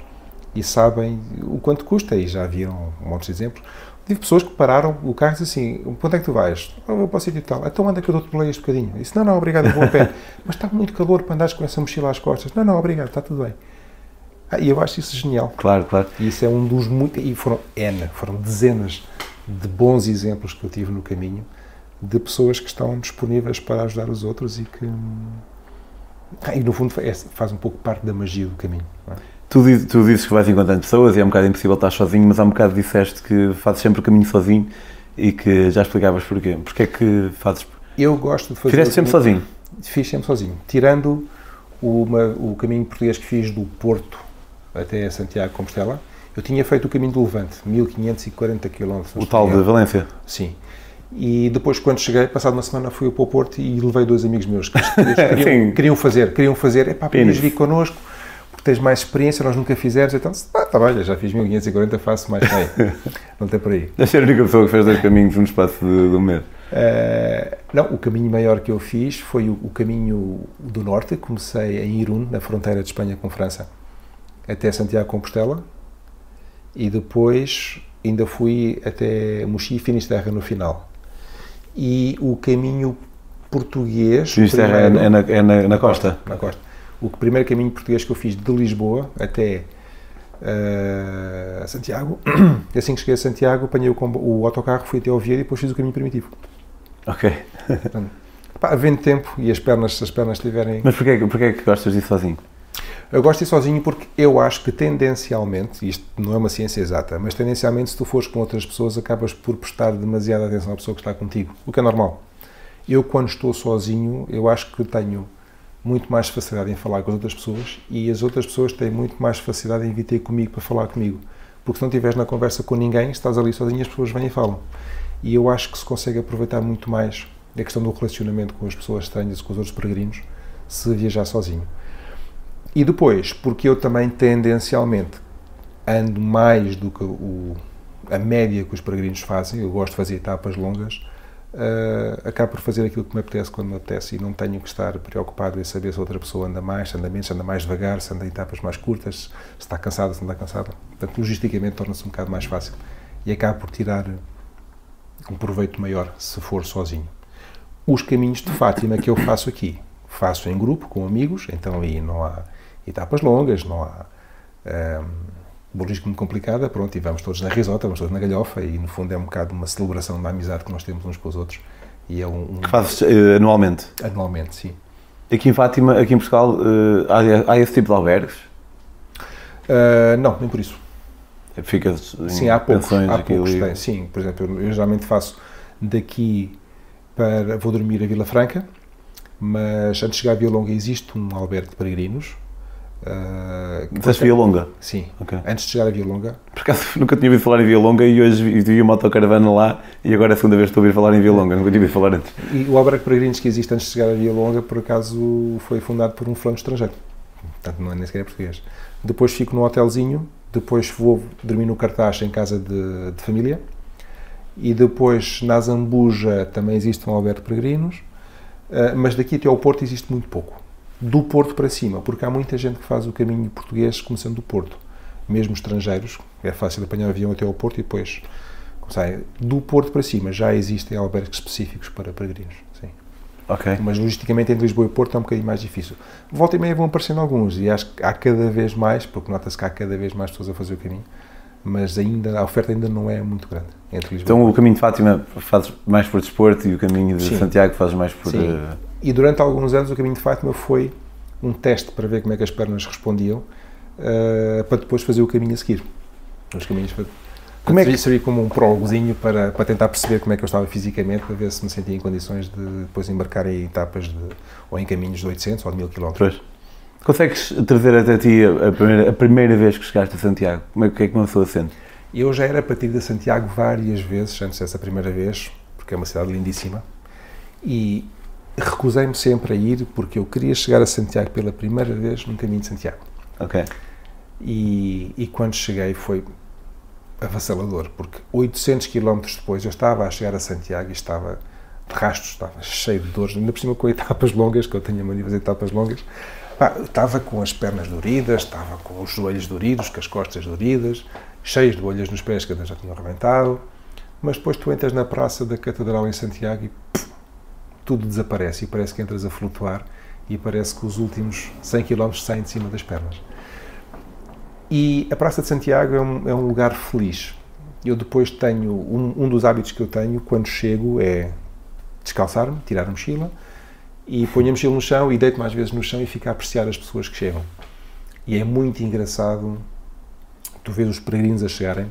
e sabem o quanto custa, e já viram um monte de exemplos. Tive pessoas que pararam o carro e disseram assim: para onde é que tu vais? "Ah, Eu vou para o sítio e tal. Então anda que eu dou-te boleia este bocadinho. Eu disse: Não, não, obrigado, eu vou a pé. Mas está muito calor para andares com essa mochila às costas. Não, não, obrigado, está tudo bem. Ah, e eu acho isso genial. Claro, claro. E isso é um dos muitos. E foram N, foram dezenas de bons exemplos que eu tive no caminho de pessoas que estão disponíveis para ajudar os outros e que. Ah, e no fundo é- faz um pouco parte da magia do caminho. é? Tu, tu dizes que vais encontrando pessoas e é um bocado impossível estar sozinho, mas há um bocado disseste que fazes sempre o caminho sozinho e que já explicavas porquê. Porquê é que fazes. Eu gosto de fazer. Fizeste sempre caminho- sozinho. Fiz sempre sozinho. Tirando uma- o caminho português que fiz do Porto até Santiago de Compostela, eu tinha feito o caminho do Levante, 1540 km. O tal de Valência. Sim. E depois, quando cheguei, passado uma semana, fui para o Porto e levei dois amigos meus que queriam, queriam fazer, queriam fazer, epá, podias Pines. vir connosco, tens mais experiência, nós nunca fizemos, então, ah, tá bem, já fiz 1540, faço mais cheio. Não tem por aí. Deve ser a única pessoa que fez dois caminhos num espaço de, de um mês. Eh, não, o caminho maior que eu fiz foi o, o caminho do norte. Comecei em Irún, na fronteira de Espanha com França, até Santiago de Compostela e depois ainda fui até Mochi e Finisterra no final. E o caminho português. Finisterra é, primeiro- é na, é na, na costa. na costa. O primeiro caminho português que eu fiz de Lisboa até eh, Santiago, assim que cheguei a Santiago, apanhei o, o autocarro, fui até Oviedo e depois fiz o caminho primitivo. Ok. Pá, havendo tempo e as pernas, se as pernas estiverem. Mas porquê, que- porquê é que gostas disso sozinho? Eu gosto de ir sozinho porque eu acho que tendencialmente, isto não é uma ciência exata, mas tendencialmente se tu fores com outras pessoas acabas por prestar demasiada atenção à pessoa que está contigo, o que é normal. Eu quando estou sozinho, eu acho que tenho muito mais facilidade em falar com as outras pessoas e as outras pessoas têm muito mais facilidade em vir ter comigo para falar comigo. Porque se não estiveres na conversa com ninguém, estás ali sozinho, as pessoas vêm e falam. E eu acho que se consegue aproveitar muito mais a questão do relacionamento com as pessoas estranhas, com os outros peregrinos, se viajar sozinho. E depois, porque eu também tendencialmente ando mais do que o, a média que os peregrinos fazem, eu gosto de fazer etapas longas, eh, acabo por fazer aquilo que me apetece quando me apetece e não tenho que estar preocupado em saber se outra pessoa anda mais, se anda menos, se anda mais devagar, se anda em etapas mais curtas, se está cansada, se não está cansada. Portanto, logisticamente torna-se um bocado mais fácil e acabo por tirar um proveito maior se for sozinho. Os caminhos de Fátima que eu faço aqui, faço em grupo, com amigos, então aí não há etapas longas, não há um, logística muito complicada, pronto, e vamos todos na risota, vamos todos na galhofa, e no fundo é um bocado uma celebração da amizade que nós temos uns com os outros, e é um, um Que fazes eh, anualmente. anualmente, sim. Aqui em Fátima, aqui em Portugal, eh, há, há esse tipo de albergues? Uh, não, nem por isso. Ficas em Sim, há poucos, há poucos têm. Sim, por exemplo, eu, eu geralmente faço daqui para. Vou dormir a Vila Franca, Mas antes de chegar a Via Longa existe um albergue de peregrinos. Uh, Disseste Via Longa? Sim. Okay. Antes de chegar a Via Longa. Por acaso nunca tinha ouvido falar em Via Longa e hoje vi uma autocaravana lá e agora é a segunda vez que estou a ouvir falar em Via Longa, nunca tinha ouvido falar antes. E o albergue peregrinos que existe antes de chegar a Via Longa, por acaso, foi fundado por um fulano estrangeiro. Portanto, não é nem sequer português. Depois fico num hotelzinho, depois vou dormir no cartaz em casa de, de família e depois na Zambuja também existe um albergue de peregrinos, uh, mas daqui até ao Porto existe muito pouco. Do Porto para cima, porque há muita gente que faz o caminho português começando do Porto, mesmo estrangeiros, é fácil apanhar o avião até ao Porto e depois, sai, do Porto para cima já existem albergues específicos para peregrinos. Sim. Okay. Mas logisticamente entre Lisboa e Porto é um bocadinho mais difícil. Volta e meia vão aparecendo alguns e acho que há cada vez mais, porque nota-se que há cada vez mais pessoas a fazer o caminho, mas ainda a oferta ainda não é muito grande entre Lisboa. Então o caminho de Fátima fazes mais por desporto e o caminho de Sim. Santiago fazes mais por. Sim. Uh... E durante alguns anos o caminho de Fátima foi um teste para ver como é que as pernas respondiam, uh, para depois fazer o caminho a seguir. Os caminhos para, como é que servir como um prólogozinho para, para tentar perceber como é que eu estava fisicamente, para ver se me sentia em condições de depois embarcar em etapas de, ou em caminhos de 800 ou de 1000 km. Consegues trazer até ti a primeira, a primeira vez que chegaste a Santiago? Como é, que é que uma pessoa sente? Eu já era para a Santiago várias vezes antes dessa primeira vez, porque é uma cidade lindíssima, e recusei-me sempre a ir porque eu queria chegar a Santiago pela primeira vez no caminho de Santiago. Ok. E, e quando cheguei foi avassalador, porque 800 km depois eu estava a chegar a Santiago e estava de rastros, estava cheio de dores, ainda por cima com etapas longas, que eu tenho a mania de fazer etapas longas, Pá, estava com as pernas doridas, estava com os joelhos doridos, com as costas doridas, cheios de bolhas nos pés que já tinham arrebentado, mas depois tu entras na praça da Catedral em Santiago e pff, tudo desaparece e parece que entras a flutuar e parece que os últimos 100 km saem de cima das pernas. E a Praça de Santiago é um, é um lugar feliz. Eu depois tenho, um, um dos hábitos que eu tenho quando chego é descalçar-me, tirar a mochila, e ponho a mochila no chão e deito mais vezes no chão e fico a apreciar as pessoas que chegam. E é muito engraçado tu vês os peregrinos a chegarem,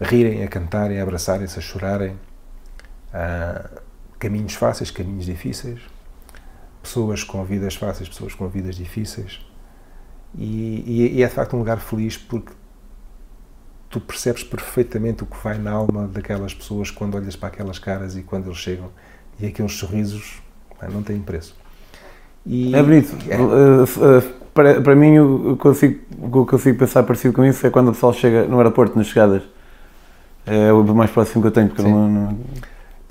a rirem, a cantarem, a abraçarem-se, a chorarem. Uh, caminhos fáceis, caminhos difíceis. Pessoas com vidas fáceis, pessoas com vidas difíceis. E, e, e é de facto um lugar feliz porque tu percebes perfeitamente o que vai na alma daquelas pessoas quando olhas para aquelas caras e quando eles chegam e aqueles sorrisos não têm preço. E, é bonito. É. Uh, uh, para, para mim, o que, eu consigo, o que eu consigo pensar parecido com isso é quando o pessoal chega no aeroporto, nas chegadas. É o mais próximo que eu tenho. Porque não, não...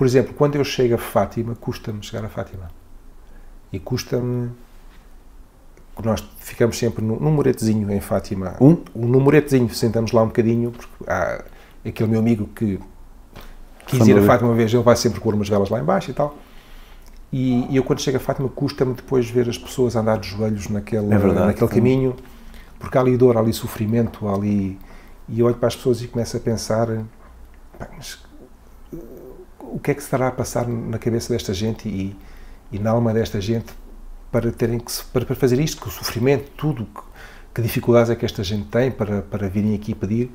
Por exemplo, quando eu chego a Fátima, custa-me chegar a Fátima. E custa-me. Nós ficamos sempre num, num muretezinho em Fátima. Um? Um numeretezinho, sentamos lá um bocadinho, porque há aquele meu amigo que quis ir a Fátima uma vez, ele vai sempre pôr umas velas lá embaixo e tal. E, e eu, quando chego a Fátima, custa-me depois ver as pessoas andar de joelhos naquele, é verdade, naquele caminho, porque há ali dor, há ali sofrimento, há ali. E eu olho para as pessoas e começo a pensar: mas, o que é que estará a passar na cabeça desta gente e, e na alma desta gente para terem que para, para fazer isto, que o sofrimento, tudo, que, que dificuldades é que esta gente tem para, para virem aqui pedir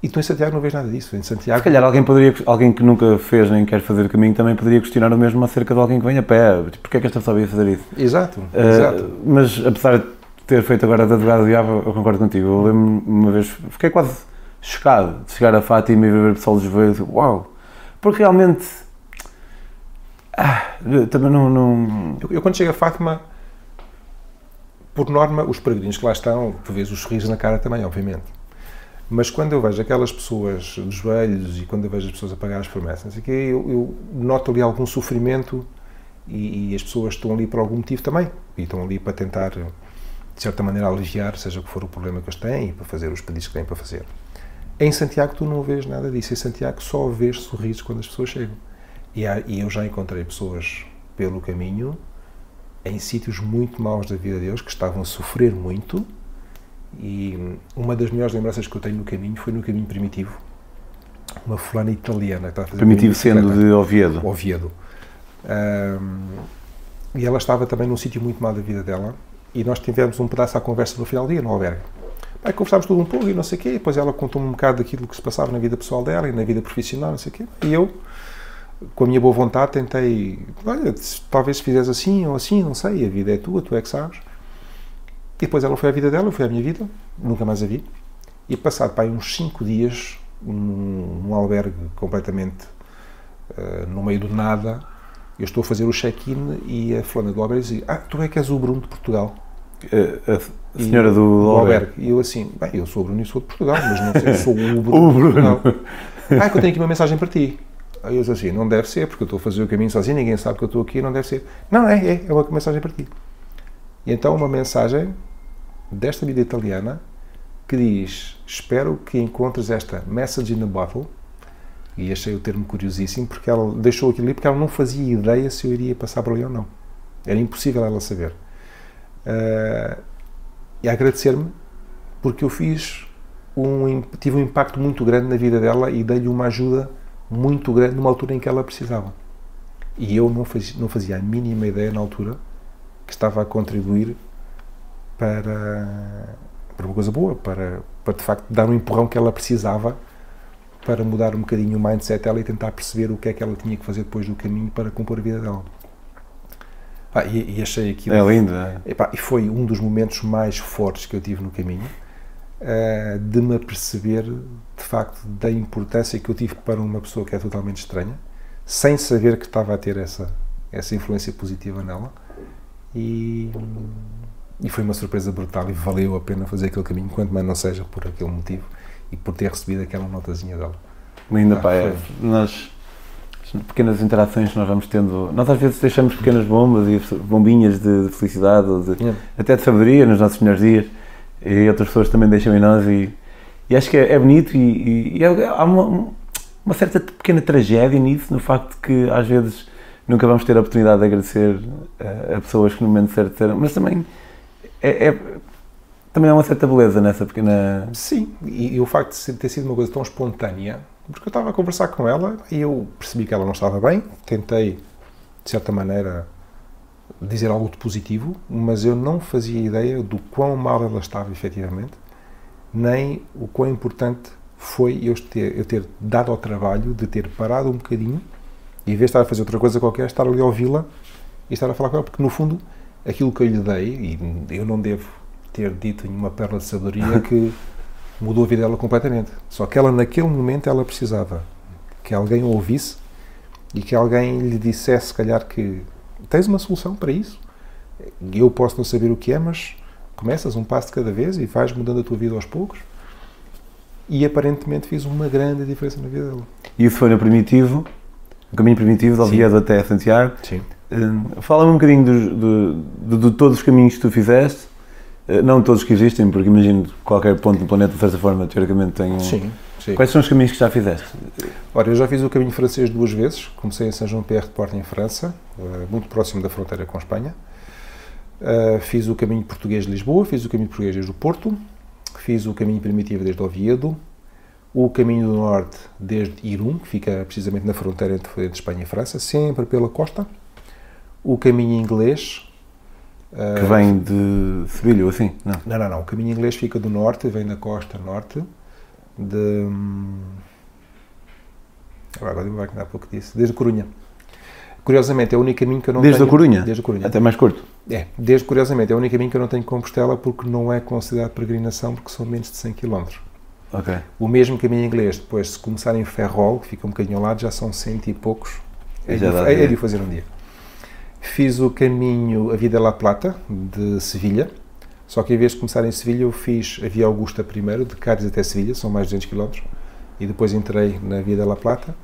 e tu em Santiago não vês nada disso. Em Santiago. Se calhar alguém, poderia, alguém que nunca fez nem quer fazer o caminho também poderia questionar o mesmo acerca de alguém que vem a pé. Tipo, Porquê é que esta pessoa ia fazer isso? Exato, uh, exato. Mas apesar de ter feito agora de advogado do diabo, eu concordo contigo. Eu lembro uma vez, fiquei quase chocado de chegar a Fátima e ver o pessoal dos veios. Uau! Porque realmente. Ah, também não. não... Eu, eu, quando chego a Fátima, por norma, os peregrinos que lá estão, tu vês os sorrisos na cara também, obviamente mas quando eu vejo aquelas pessoas de joelhos e quando eu vejo as pessoas a pagar as promessas, eu, eu noto ali algum sofrimento e, e, as pessoas estão ali por algum motivo também. E estão ali para tentar, de certa maneira, aliviar, seja o que for o problema que eles têm e para fazer os pedidos que têm para fazer. Em Santiago tu não vês nada disso. Em Santiago só vês sorrisos quando as pessoas chegam. E, há, e eu já encontrei pessoas pelo caminho em sítios muito maus da vida deles que estavam a sofrer muito e uma das melhores lembranças que eu tenho no caminho foi no caminho primitivo. Uma fulana italiana que estava a fazer Primitivo sendo de Oviedo. Oviedo. Um, e ela estava também num sítio muito mal da vida dela. E nós tivemos um pedaço à conversa no final do dia, no albergue. Aí conversámos tudo um pouco e não sei o quê. E depois ela contou-me um bocado daquilo que se passava na vida pessoal dela e na vida profissional, não sei o quê. E eu com a minha boa vontade, tentei, olha, talvez se fizeres assim ou assim, não sei, a vida é tua, tu é que sabes. E depois ela foi à vida dela, eu fui à minha vida, nunca mais a vi. E passado para uns 5 dias, num, num albergue completamente uh, no meio do nada, eu estou a fazer o check-in e a fulana do albergue Ah, tu é que és o Bruno de Portugal. A, a senhora e, do, do albergue. E eu assim, bem, eu sou o Bruno e sou de Portugal, mas não sei, sou o Bruno. o Bruno. Ah, que eu tenho aqui uma mensagem para ti. Aí eu disse assim, não deve ser, porque eu estou a fazer o caminho sozinho, ninguém sabe que eu estou aqui, não deve ser. Não, é, é, é uma mensagem para ti. E então uma mensagem desta vida italiana que diz, espero que encontres esta message in a bottle, e achei o termo curiosíssimo, porque ela deixou aquilo ali porque ela não fazia ideia se eu iria passar por ali ou não. Era impossível ela saber. Uh, e agradecer-me porque eu fiz um, tive um impacto muito grande na vida dela e dei-lhe uma ajuda muito grande numa altura em que ela precisava. E eu não fazia, não fazia a mínima ideia na altura que estava a contribuir para, para uma coisa boa, para, para de facto dar um empurrão que ela precisava para mudar um bocadinho o mindset dela e tentar perceber o que é que ela tinha que fazer depois do caminho para compor a vida dela. Ah, e, e, achei aquilo. É lindo, é? Epá, e foi um dos momentos mais fortes que eu tive no caminho, uh, de me aperceber de facto da importância que eu tive para uma pessoa que é totalmente estranha, sem saber que estava a ter essa, essa influência positiva nela. E, e foi uma surpresa brutal e valeu a pena fazer aquele caminho, quanto mais não seja por aquele motivo e por ter recebido aquela notazinha dela. Linda, ah, pá, é, nós pequenas interações que nós vamos tendo. Nós às vezes deixamos pequenas bombas e bombinhas de, felicidade, de, yeah. até de sabedoria nos nossos melhores dias, e outras pessoas também deixam em nós. E, e acho que é, é bonito e, e é, há uma, uma, certa pequena tragédia nisso, no facto de que às vezes nunca vamos ter a oportunidade de agradecer a, a pessoas que no momento certo disseram, mas também é, é, também há uma certa beleza nessa pequena. Sim, e, e o facto de ter sido uma coisa tão espontânea, porque eu estava a conversar com ela e eu percebi que ela não estava bem, tentei, de certa maneira, dizer algo de positivo, mas eu não fazia ideia do quão mal ela estava efetivamente nem o quão importante foi eu ter, eu ter dado ao trabalho de ter parado um bocadinho e, em vez de estar a fazer outra coisa qualquer, estar ali a ouvi-la e estar a falar com ela, porque no fundo aquilo que eu lhe dei, e eu não devo ter dito nenhuma perla de sabedoria que mudou a vida dela completamente. Só que ela, naquele momento, ela precisava que alguém ouvisse e que alguém lhe dissesse, se calhar, que tens uma solução para isso. Eu posso não saber o que é, mas começas um passo de cada vez e vais mudando a tua vida aos poucos. E aparentemente fiz uma grande diferença na vida dele. E isso foi no Primitivo, o caminho Primitivo, de Oviedo até Santiago. Sim. Uh, Fala-me um bocadinho de, de, todos os caminhos que tu fizeste, não todos que existem, porque imagino que qualquer ponto do planeta, de certa forma, teoricamente tem um. Sim, sim. Quais são os caminhos que já fizeste? Ora, eu já fiz o caminho francês duas vezes. Comecei em Saint-Jean-Pierre de Porta, em França, uh, muito próximo da fronteira com a Espanha. Uh, fiz o caminho português de Lisboa, fiz o caminho português desde o Porto, fiz o caminho primitivo desde Oviedo, o caminho do norte desde Irum, que fica precisamente na fronteira entre, entre Espanha e França, sempre pela costa, o caminho inglês. Que vem de Sevilha ou assim? Não. não, não, não. O caminho inglês fica do norte, vem da costa norte, de. Hum, agora vai há pouco disse, desde Corunha. Curiosamente, é o único caminho que eu não desde tenho... A Corunha? Desde a Corunha. Até mais curto? É, desde, curiosamente, é o único caminho que eu não tenho Compostela porque não é considerado peregrinação porque são menos de 100 km. Ok. O mesmo caminho inglês, depois, se começar em Ferrol, que fica um bocadinho ao lado, já são cento e poucos. É, já de, é, é de fazer um dia. Fiz o caminho a Vida La Plata, de Sevilha, só que em vez de começar em Sevilha, eu fiz a Via Augusta primeiro, de Cádiz até Sevilha, são mais de 200 km, e depois entrei na Via La Plata,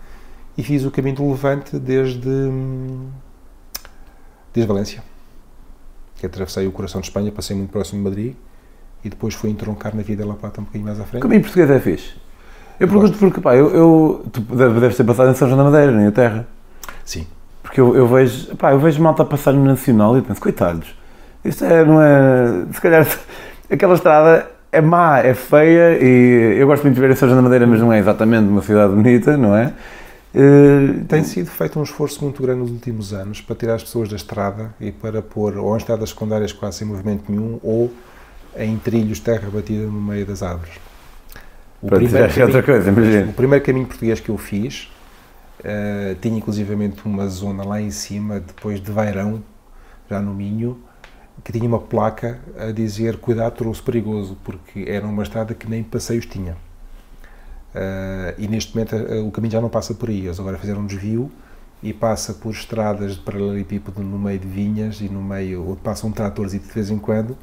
e fiz o caminho do Levante desde desde Valência, que atravessei o coração de Espanha, passei muito próximo de Madrid e depois fui entroncar na Vida La Plata um bocadinho mais à frente. O caminho português é fixe? Eu pergunto porque, pá, eu, eu, tu deves ter passado em São João da Madeira, na minha terra. Sim. Porque eu, eu vejo, pá, eu vejo malta passar no Nacional e penso, coitados, isto é, não é, se calhar, aquela estrada é má, é feia e eu gosto muito de ver São João da Madeira, mas não é exatamente uma cidade bonita, não é? Uh, tem sido feito um esforço muito grande nos últimos anos para tirar as pessoas da estrada e para pôr ou em estradas secundárias quase sem movimento nenhum ou em trilhos terra batida no meio das árvores. O, primeiro caminho, outra coisa, o primeiro caminho português que eu fiz, Uh, tinha inclusivamente uma zona lá em cima, depois de Vairão, já no Minho, que tinha uma placa a dizer cuidado trouxe perigoso, porque era uma estrada que nem passeios tinha. Uh, e neste momento uh, o caminho já não passa por aí, eles agora fizeram um desvio e passa por estradas de paralelepípedo no meio de vinhas e no meio, onde passam tratores de vez em quando,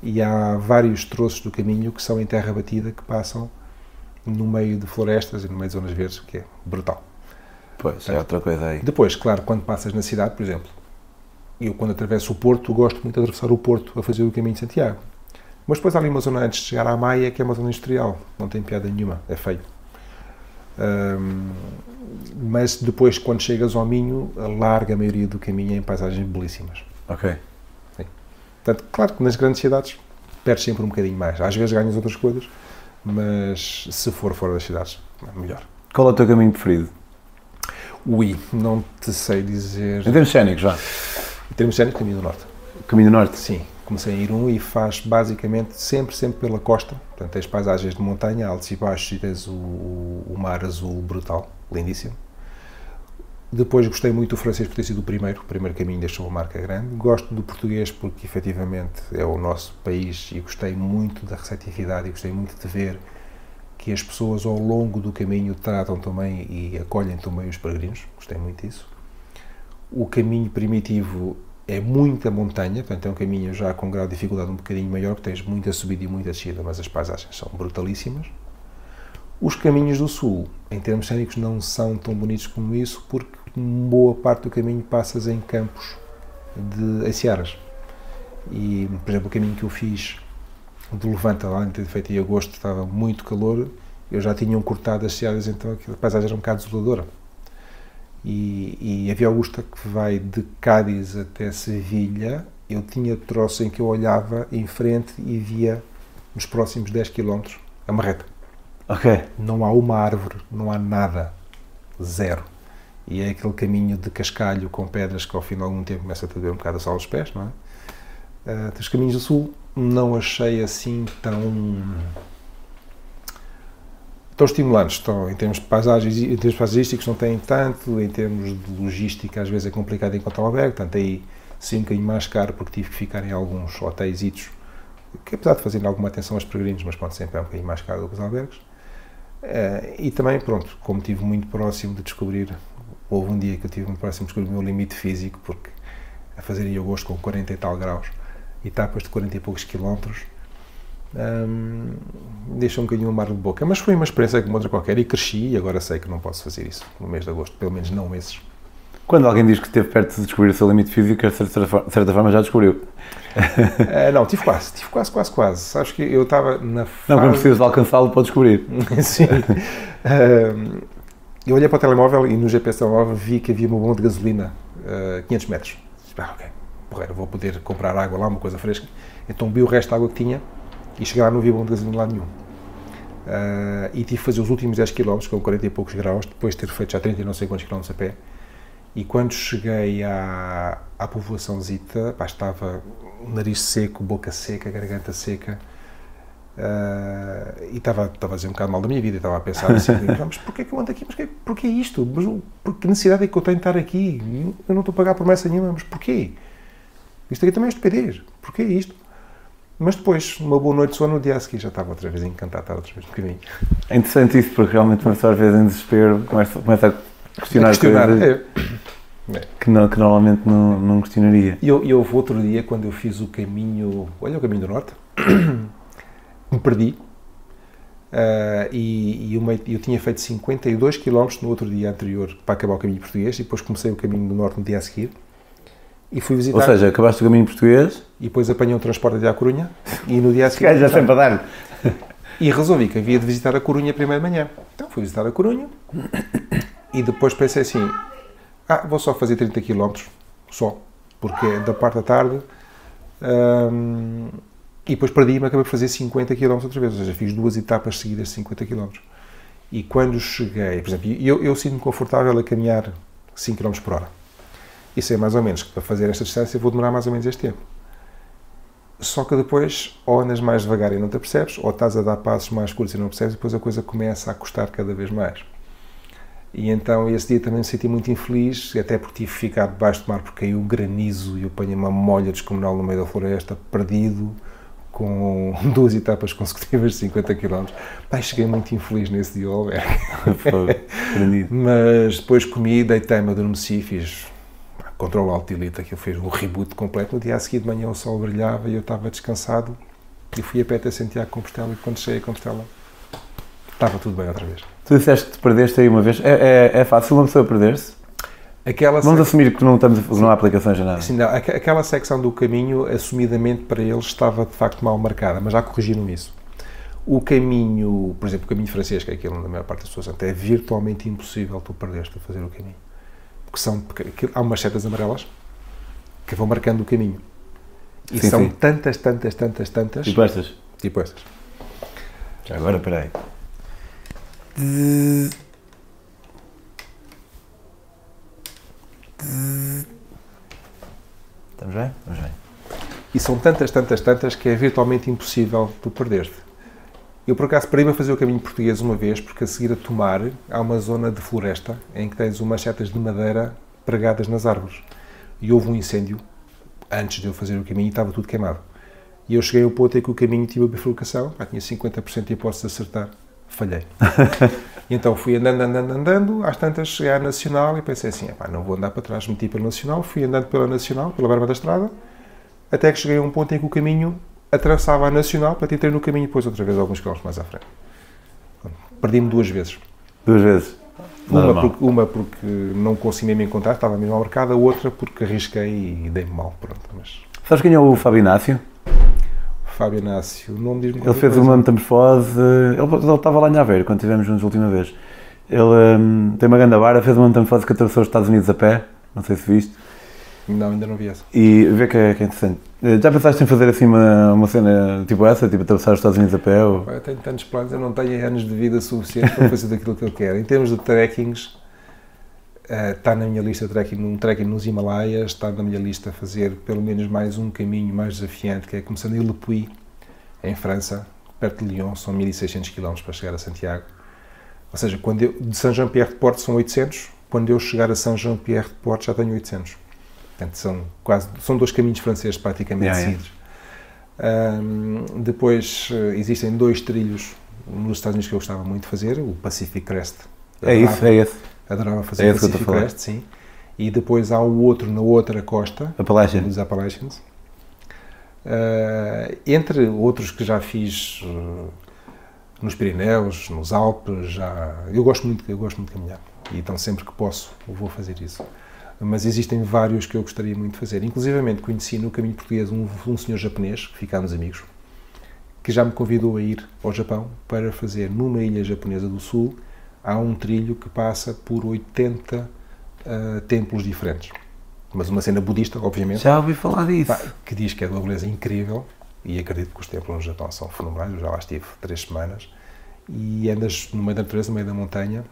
e há vários troços do caminho que são em terra batida que passam no meio de florestas e no meio de zonas verdes, que é brutal. Pois, é outra coisa aí. Depois, claro, quando passas na cidade, por exemplo, eu quando atravesso o Porto, gosto muito de atravessar o Porto a fazer o caminho de Santiago. Mas depois há ali uma zona antes de chegar à Maia, que é uma zona industrial, não tem piada nenhuma, é feio. Mas depois, quando chegas ao Minho, a larga maioria do caminho é em paisagens belíssimas. Ok. Sim. Portanto, claro que nas grandes cidades perdes sempre um bocadinho mais. Às vezes ganhas outras coisas, mas se for fora das cidades, é melhor. Qual é o teu caminho preferido? Ui, não te sei dizer. Em termos cénicos, já. Em termos cénicos, Caminho do Norte. Caminho do Norte? Sim. Comecei a ir um e faz basicamente sempre, sempre pela costa. Portanto, tens paisagens de montanha, altos e baixos, e tens o, o mar azul brutal, lindíssimo. Depois gostei muito do francês por ter sido o primeiro, o primeiro caminho deixou uma marca grande. Gosto do português porque efetivamente é o nosso país e gostei muito da receptividade e gostei muito de ver que as pessoas ao longo do caminho tratam também e acolhem também os peregrinos. Gostei muito disso. O caminho primitivo é muita montanha, portanto é um caminho já com grau de dificuldade um bocadinho maior, que tens muita subida e muita descida, mas as paisagens são brutalíssimas. Os caminhos do sul, em termos cênicos, não são tão bonitos como isso, porque boa parte do caminho passas em campos de Searas. E, por exemplo, o caminho que eu fiz de Levanta, lá ter feito em agosto, estava muito calor, eu já tinham cortado as Searas, então a paisagem era um bocado desoladora. E, e a Via Augusta, que vai de Cádiz até Sevilha, eu tinha troço em que eu olhava em frente e via nos próximos 10 km a marreta. Ok. Não há uma árvore, não há nada. Zero. E é aquele caminho de cascalho com pedras que ao fim de algum tempo começa a ter um bocado a sal aos pés, não é? Uh, os caminhos do sul não achei assim tão tão estimulantes, estão, em termos de paisagens, em termos paisagísticos não têm tanto, em termos de logística às vezes é complicado encontrar um albergue, portanto aí sim um bocadinho mais caro porque tive que ficar em alguns hotéis que apesar de fazerem alguma atenção aos peregrinos, mas pode sempre é um bocadinho mais caro do que os albergues. Uh, e também, pronto, como estive muito próximo de descobrir, houve um dia que eu estive muito próximo de descobrir o meu limite físico, porque a fazer em agosto com 40 e tal graus, etapas de 40 e poucos quilómetros, um, deixa um bocadinho o mar de boca. Mas foi uma experiência como outra qualquer e cresci e agora sei que não posso fazer isso no mês de agosto, pelo menos não meses. Quando alguém diz que esteve perto de descobrir o seu limite físico, de certa forma já descobriu. Uh, não, tive quase, tive quase, quase, quase. Sabes que eu estava na fase... Não, quando precisas alcançá-lo para descobrir. Sim. Uh, eu olhei para o telemóvel e no GPS telemóvel vi que havia uma bomba de gasolina uh, 500 metros. Ah, ok, porreiro, vou poder comprar água lá, uma coisa fresca. Então vi o resto da água que tinha e cheguei lá não havia bomba de gasolina lado nenhum. Uh, e tive que fazer os últimos 10 km com 40 e poucos graus, depois de ter feito já 30 e não sei quantos km a pé. E quando cheguei à, à povoação Zita, pá, estava nariz seco, boca seca, garganta seca. Uh, e estava, estava a dizer um bocado mal da minha vida, estava a pensar assim, mas porquê que eu ando aqui? Mas porquê, porquê isto? Mas que necessidade é que eu tenho de estar aqui? Eu não estou a pagar promessa nenhuma, mas porquê? Isto aqui também é estupidez. Porquê isto? Mas depois, uma boa noite de sono, no dia a seguir já estava outra vez encantado, estava outra vez no caminho. É interessante isso, porque realmente começa às vezes em desespero, começa, começa a questionar, a questionar coisas é. que, não, que normalmente não, não questionaria. E eu, eu outro dia, quando eu fiz o caminho, olha o caminho do Norte, me perdi, Uh, e, e uma, eu tinha feito 52 km no outro dia anterior para acabar o caminho português e depois comecei o caminho do norte no dia a seguir e fui visitar. Ou seja, acabaste o caminho português e depois apanhei um transporte até à Corunha e no dia a seguir. já sempre a dar E resolvi que havia de visitar a Corunha primeiro de manhã. Então fui visitar a Corunha e depois pensei assim: ah, vou só fazer 30 km, só, porque é da parte da tarde. Hum, e depois perdi-me, acabei por fazer 50 km outra vez, ou seja, fiz duas etapas seguidas de 50 km. E quando cheguei, por exemplo, eu, eu sinto-me confortável a caminhar 5 km por hora. E sei mais ou menos que para fazer esta distância vou demorar mais ou menos este tempo. Só que depois, ou andas mais devagar e não te percebes, ou estás a dar passos mais curtos e não percebes, e depois a coisa começa a custar cada vez mais. E então esse dia também me senti muito infeliz, até porque tive ficado debaixo do mar porque caiu granizo e eu apanhei uma molha descomunal no meio da floresta, perdido, com duas etapas consecutivas de 50 km. Pai, cheguei muito infeliz nesse dia ao albergue. Mas depois comi, deitei-me, adormeci, fiz controle altilite, aquilo fez um reboot completo. No dia a seguir de manhã o sol brilhava e eu estava descansado e fui a pé até Santiago Compostela e quando cheguei a Compostela estava tudo bem outra vez. Tu disseste que te perdeste aí uma vez. É, é, é fácil uma pessoa perder-se? Aquela Vamos sec... assumir que não, estamos, não há aplicações a nada. Sim, não, aquela secção do caminho, assumidamente para eles, estava de facto mal marcada, mas já corrigiram isso. O caminho, por exemplo, o caminho francês, que é aquele na maior parte das pessoas, é virtualmente impossível tu perdeste a fazer o caminho. Porque são, porque há umas setas amarelas que vão marcando o caminho. E sim, são sim. tantas, tantas, tantas, tantas. Tipo estas? Tipo estas. Já agora, peraí. Estamos bem? Estamos bem. E são tantas, tantas, tantas que é virtualmente impossível tu perder-te. Eu, por acaso, parei-me a fazer o caminho português uma vez, porque a seguir a tomar há uma zona de floresta em que tens umas setas de madeira pregadas nas árvores. E houve um incêndio antes de eu fazer o caminho e estava tudo queimado. E eu cheguei ao ponto em que o caminho tinha uma bifurcação, já tinha 50% de hipótese de acertar, falhei. então fui andando, andando, andando, às tantas cheguei à Nacional e pensei assim, não vou andar para trás, meti pela Nacional, fui andando pela Nacional, pela barba da estrada, até que cheguei a um ponto em que o caminho atravessava a Nacional, para entrei no caminho depois outra vez alguns quilómetros mais à frente. Perdi-me duas vezes. Duas vezes? Uma porque, uma porque, não consegui me encontrar, estava mesmo marcada, outra porque arrisquei e dei-me mal. Pronto, mas... Sabes quem é o Fábio Inácio? Fábio Inácio, o nome diz-me Ele fez uma metamorfose, ele, ele estava lá em Aveiro quando estivemos juntos a última vez. Ele um, tem uma grande vara, fez uma metamorfose que atravessou os Estados Unidos a pé, não sei se viste. Não, ainda não vi essa. E vê que é, que é interessante. Eh, já pensaste em fazer assim uma, uma cena tipo essa, tipo atravessar os Estados Unidos a pé? Ou... Eu tenho tantos planos, eu não tenho anos de vida suficientes para fazer daquilo que eu quero. Em termos de trekkings, está na minha lista trekking, um trekking nos Himalaias, está na minha lista fazer pelo menos mais um caminho mais desafiante, que é começando em Le Puy, em França, perto de Lyon, são 1600 km para chegar a Santiago. Ou seja, quando eu, de Saint-Jean-Pierre-de-Port são 800, quando eu chegar a Saint-Jean-Pierre-de-Port já tenho 800. Portanto, são quase são dois caminhos franceses praticamente yeah, seguidos. Yeah. Um, depois uh, existem dois trilhos nos Estados Unidos que eu gostava muito de fazer, o Pacific Crest. É isso, é esse. Adorava fazer é o Pacific Crest, sim. E depois há o outro na outra costa, Appalachian. os Appalachians. Uh, entre outros que já fiz uh, nos Pirineus, nos Alpes, já eu gosto muito, eu gosto muito de caminhar. E então sempre que posso, vou fazer isso mas existem vários que eu gostaria muito de fazer. Inclusivamente conheci no caminho português um, um senhor japonês, que ficámos amigos, que já me convidou a ir ao Japão para fazer numa ilha japonesa do sul, há um trilho que passa por 80 uh, eh, templos diferentes. Mas uma cena budista, obviamente. Já ouvi falar disso. Pá, que diz que é de uma beleza incrível e acredito que os templos no Japão são fenomenais. Eu já lá estive três semanas e andas no meio da natureza, no meio da montanha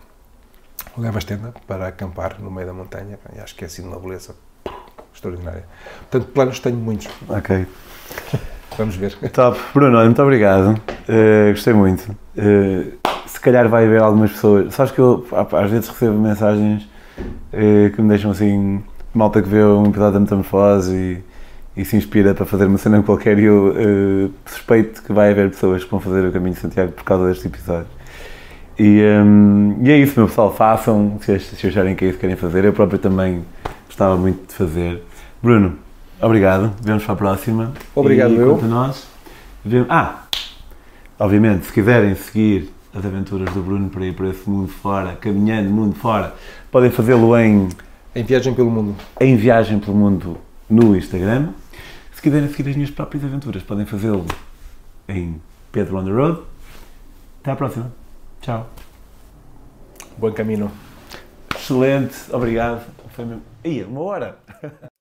levas tenda para acampar no meio da montanha e acho que é assim uma beleza extraordinária. Portanto, planos tenho muitos. Ok. Vamos ver. Top. Bruno, muito obrigado. Uh, gostei muito. Uh, se calhar vai haver algumas pessoas. Sabes que eu às vezes recebo mensagens uh, que me deixam assim. Malta que vê um episódio da Metamorfose e, e se inspira para fazer uma cena qualquer e eu suspeito que vai haver pessoas que vão fazer o caminho de Santiago por causa deste episódio. E, um, e é isso, meu pessoal, façam se, se acharem que é isso que querem fazer. Eu próprio também gostava muito de fazer. Bruno, obrigado. Vemos para a próxima. Obrigado, e, eu. Quanto a nós, vemos... Ah, obviamente, se quiserem seguir as aventuras do Bruno para ir para esse mundo fora, caminhando mundo fora, podem fazê-lo em... Em Viagem pelo Mundo. Em Viagem pelo Mundo no Instagram. Se quiserem seguir as minhas próprias aventuras, podem fazê-lo em Pedro on the Road. Até à próxima. Tchau. Bom caminho. Excelente, obrigado. Foi mesmo. Ia, uma hora.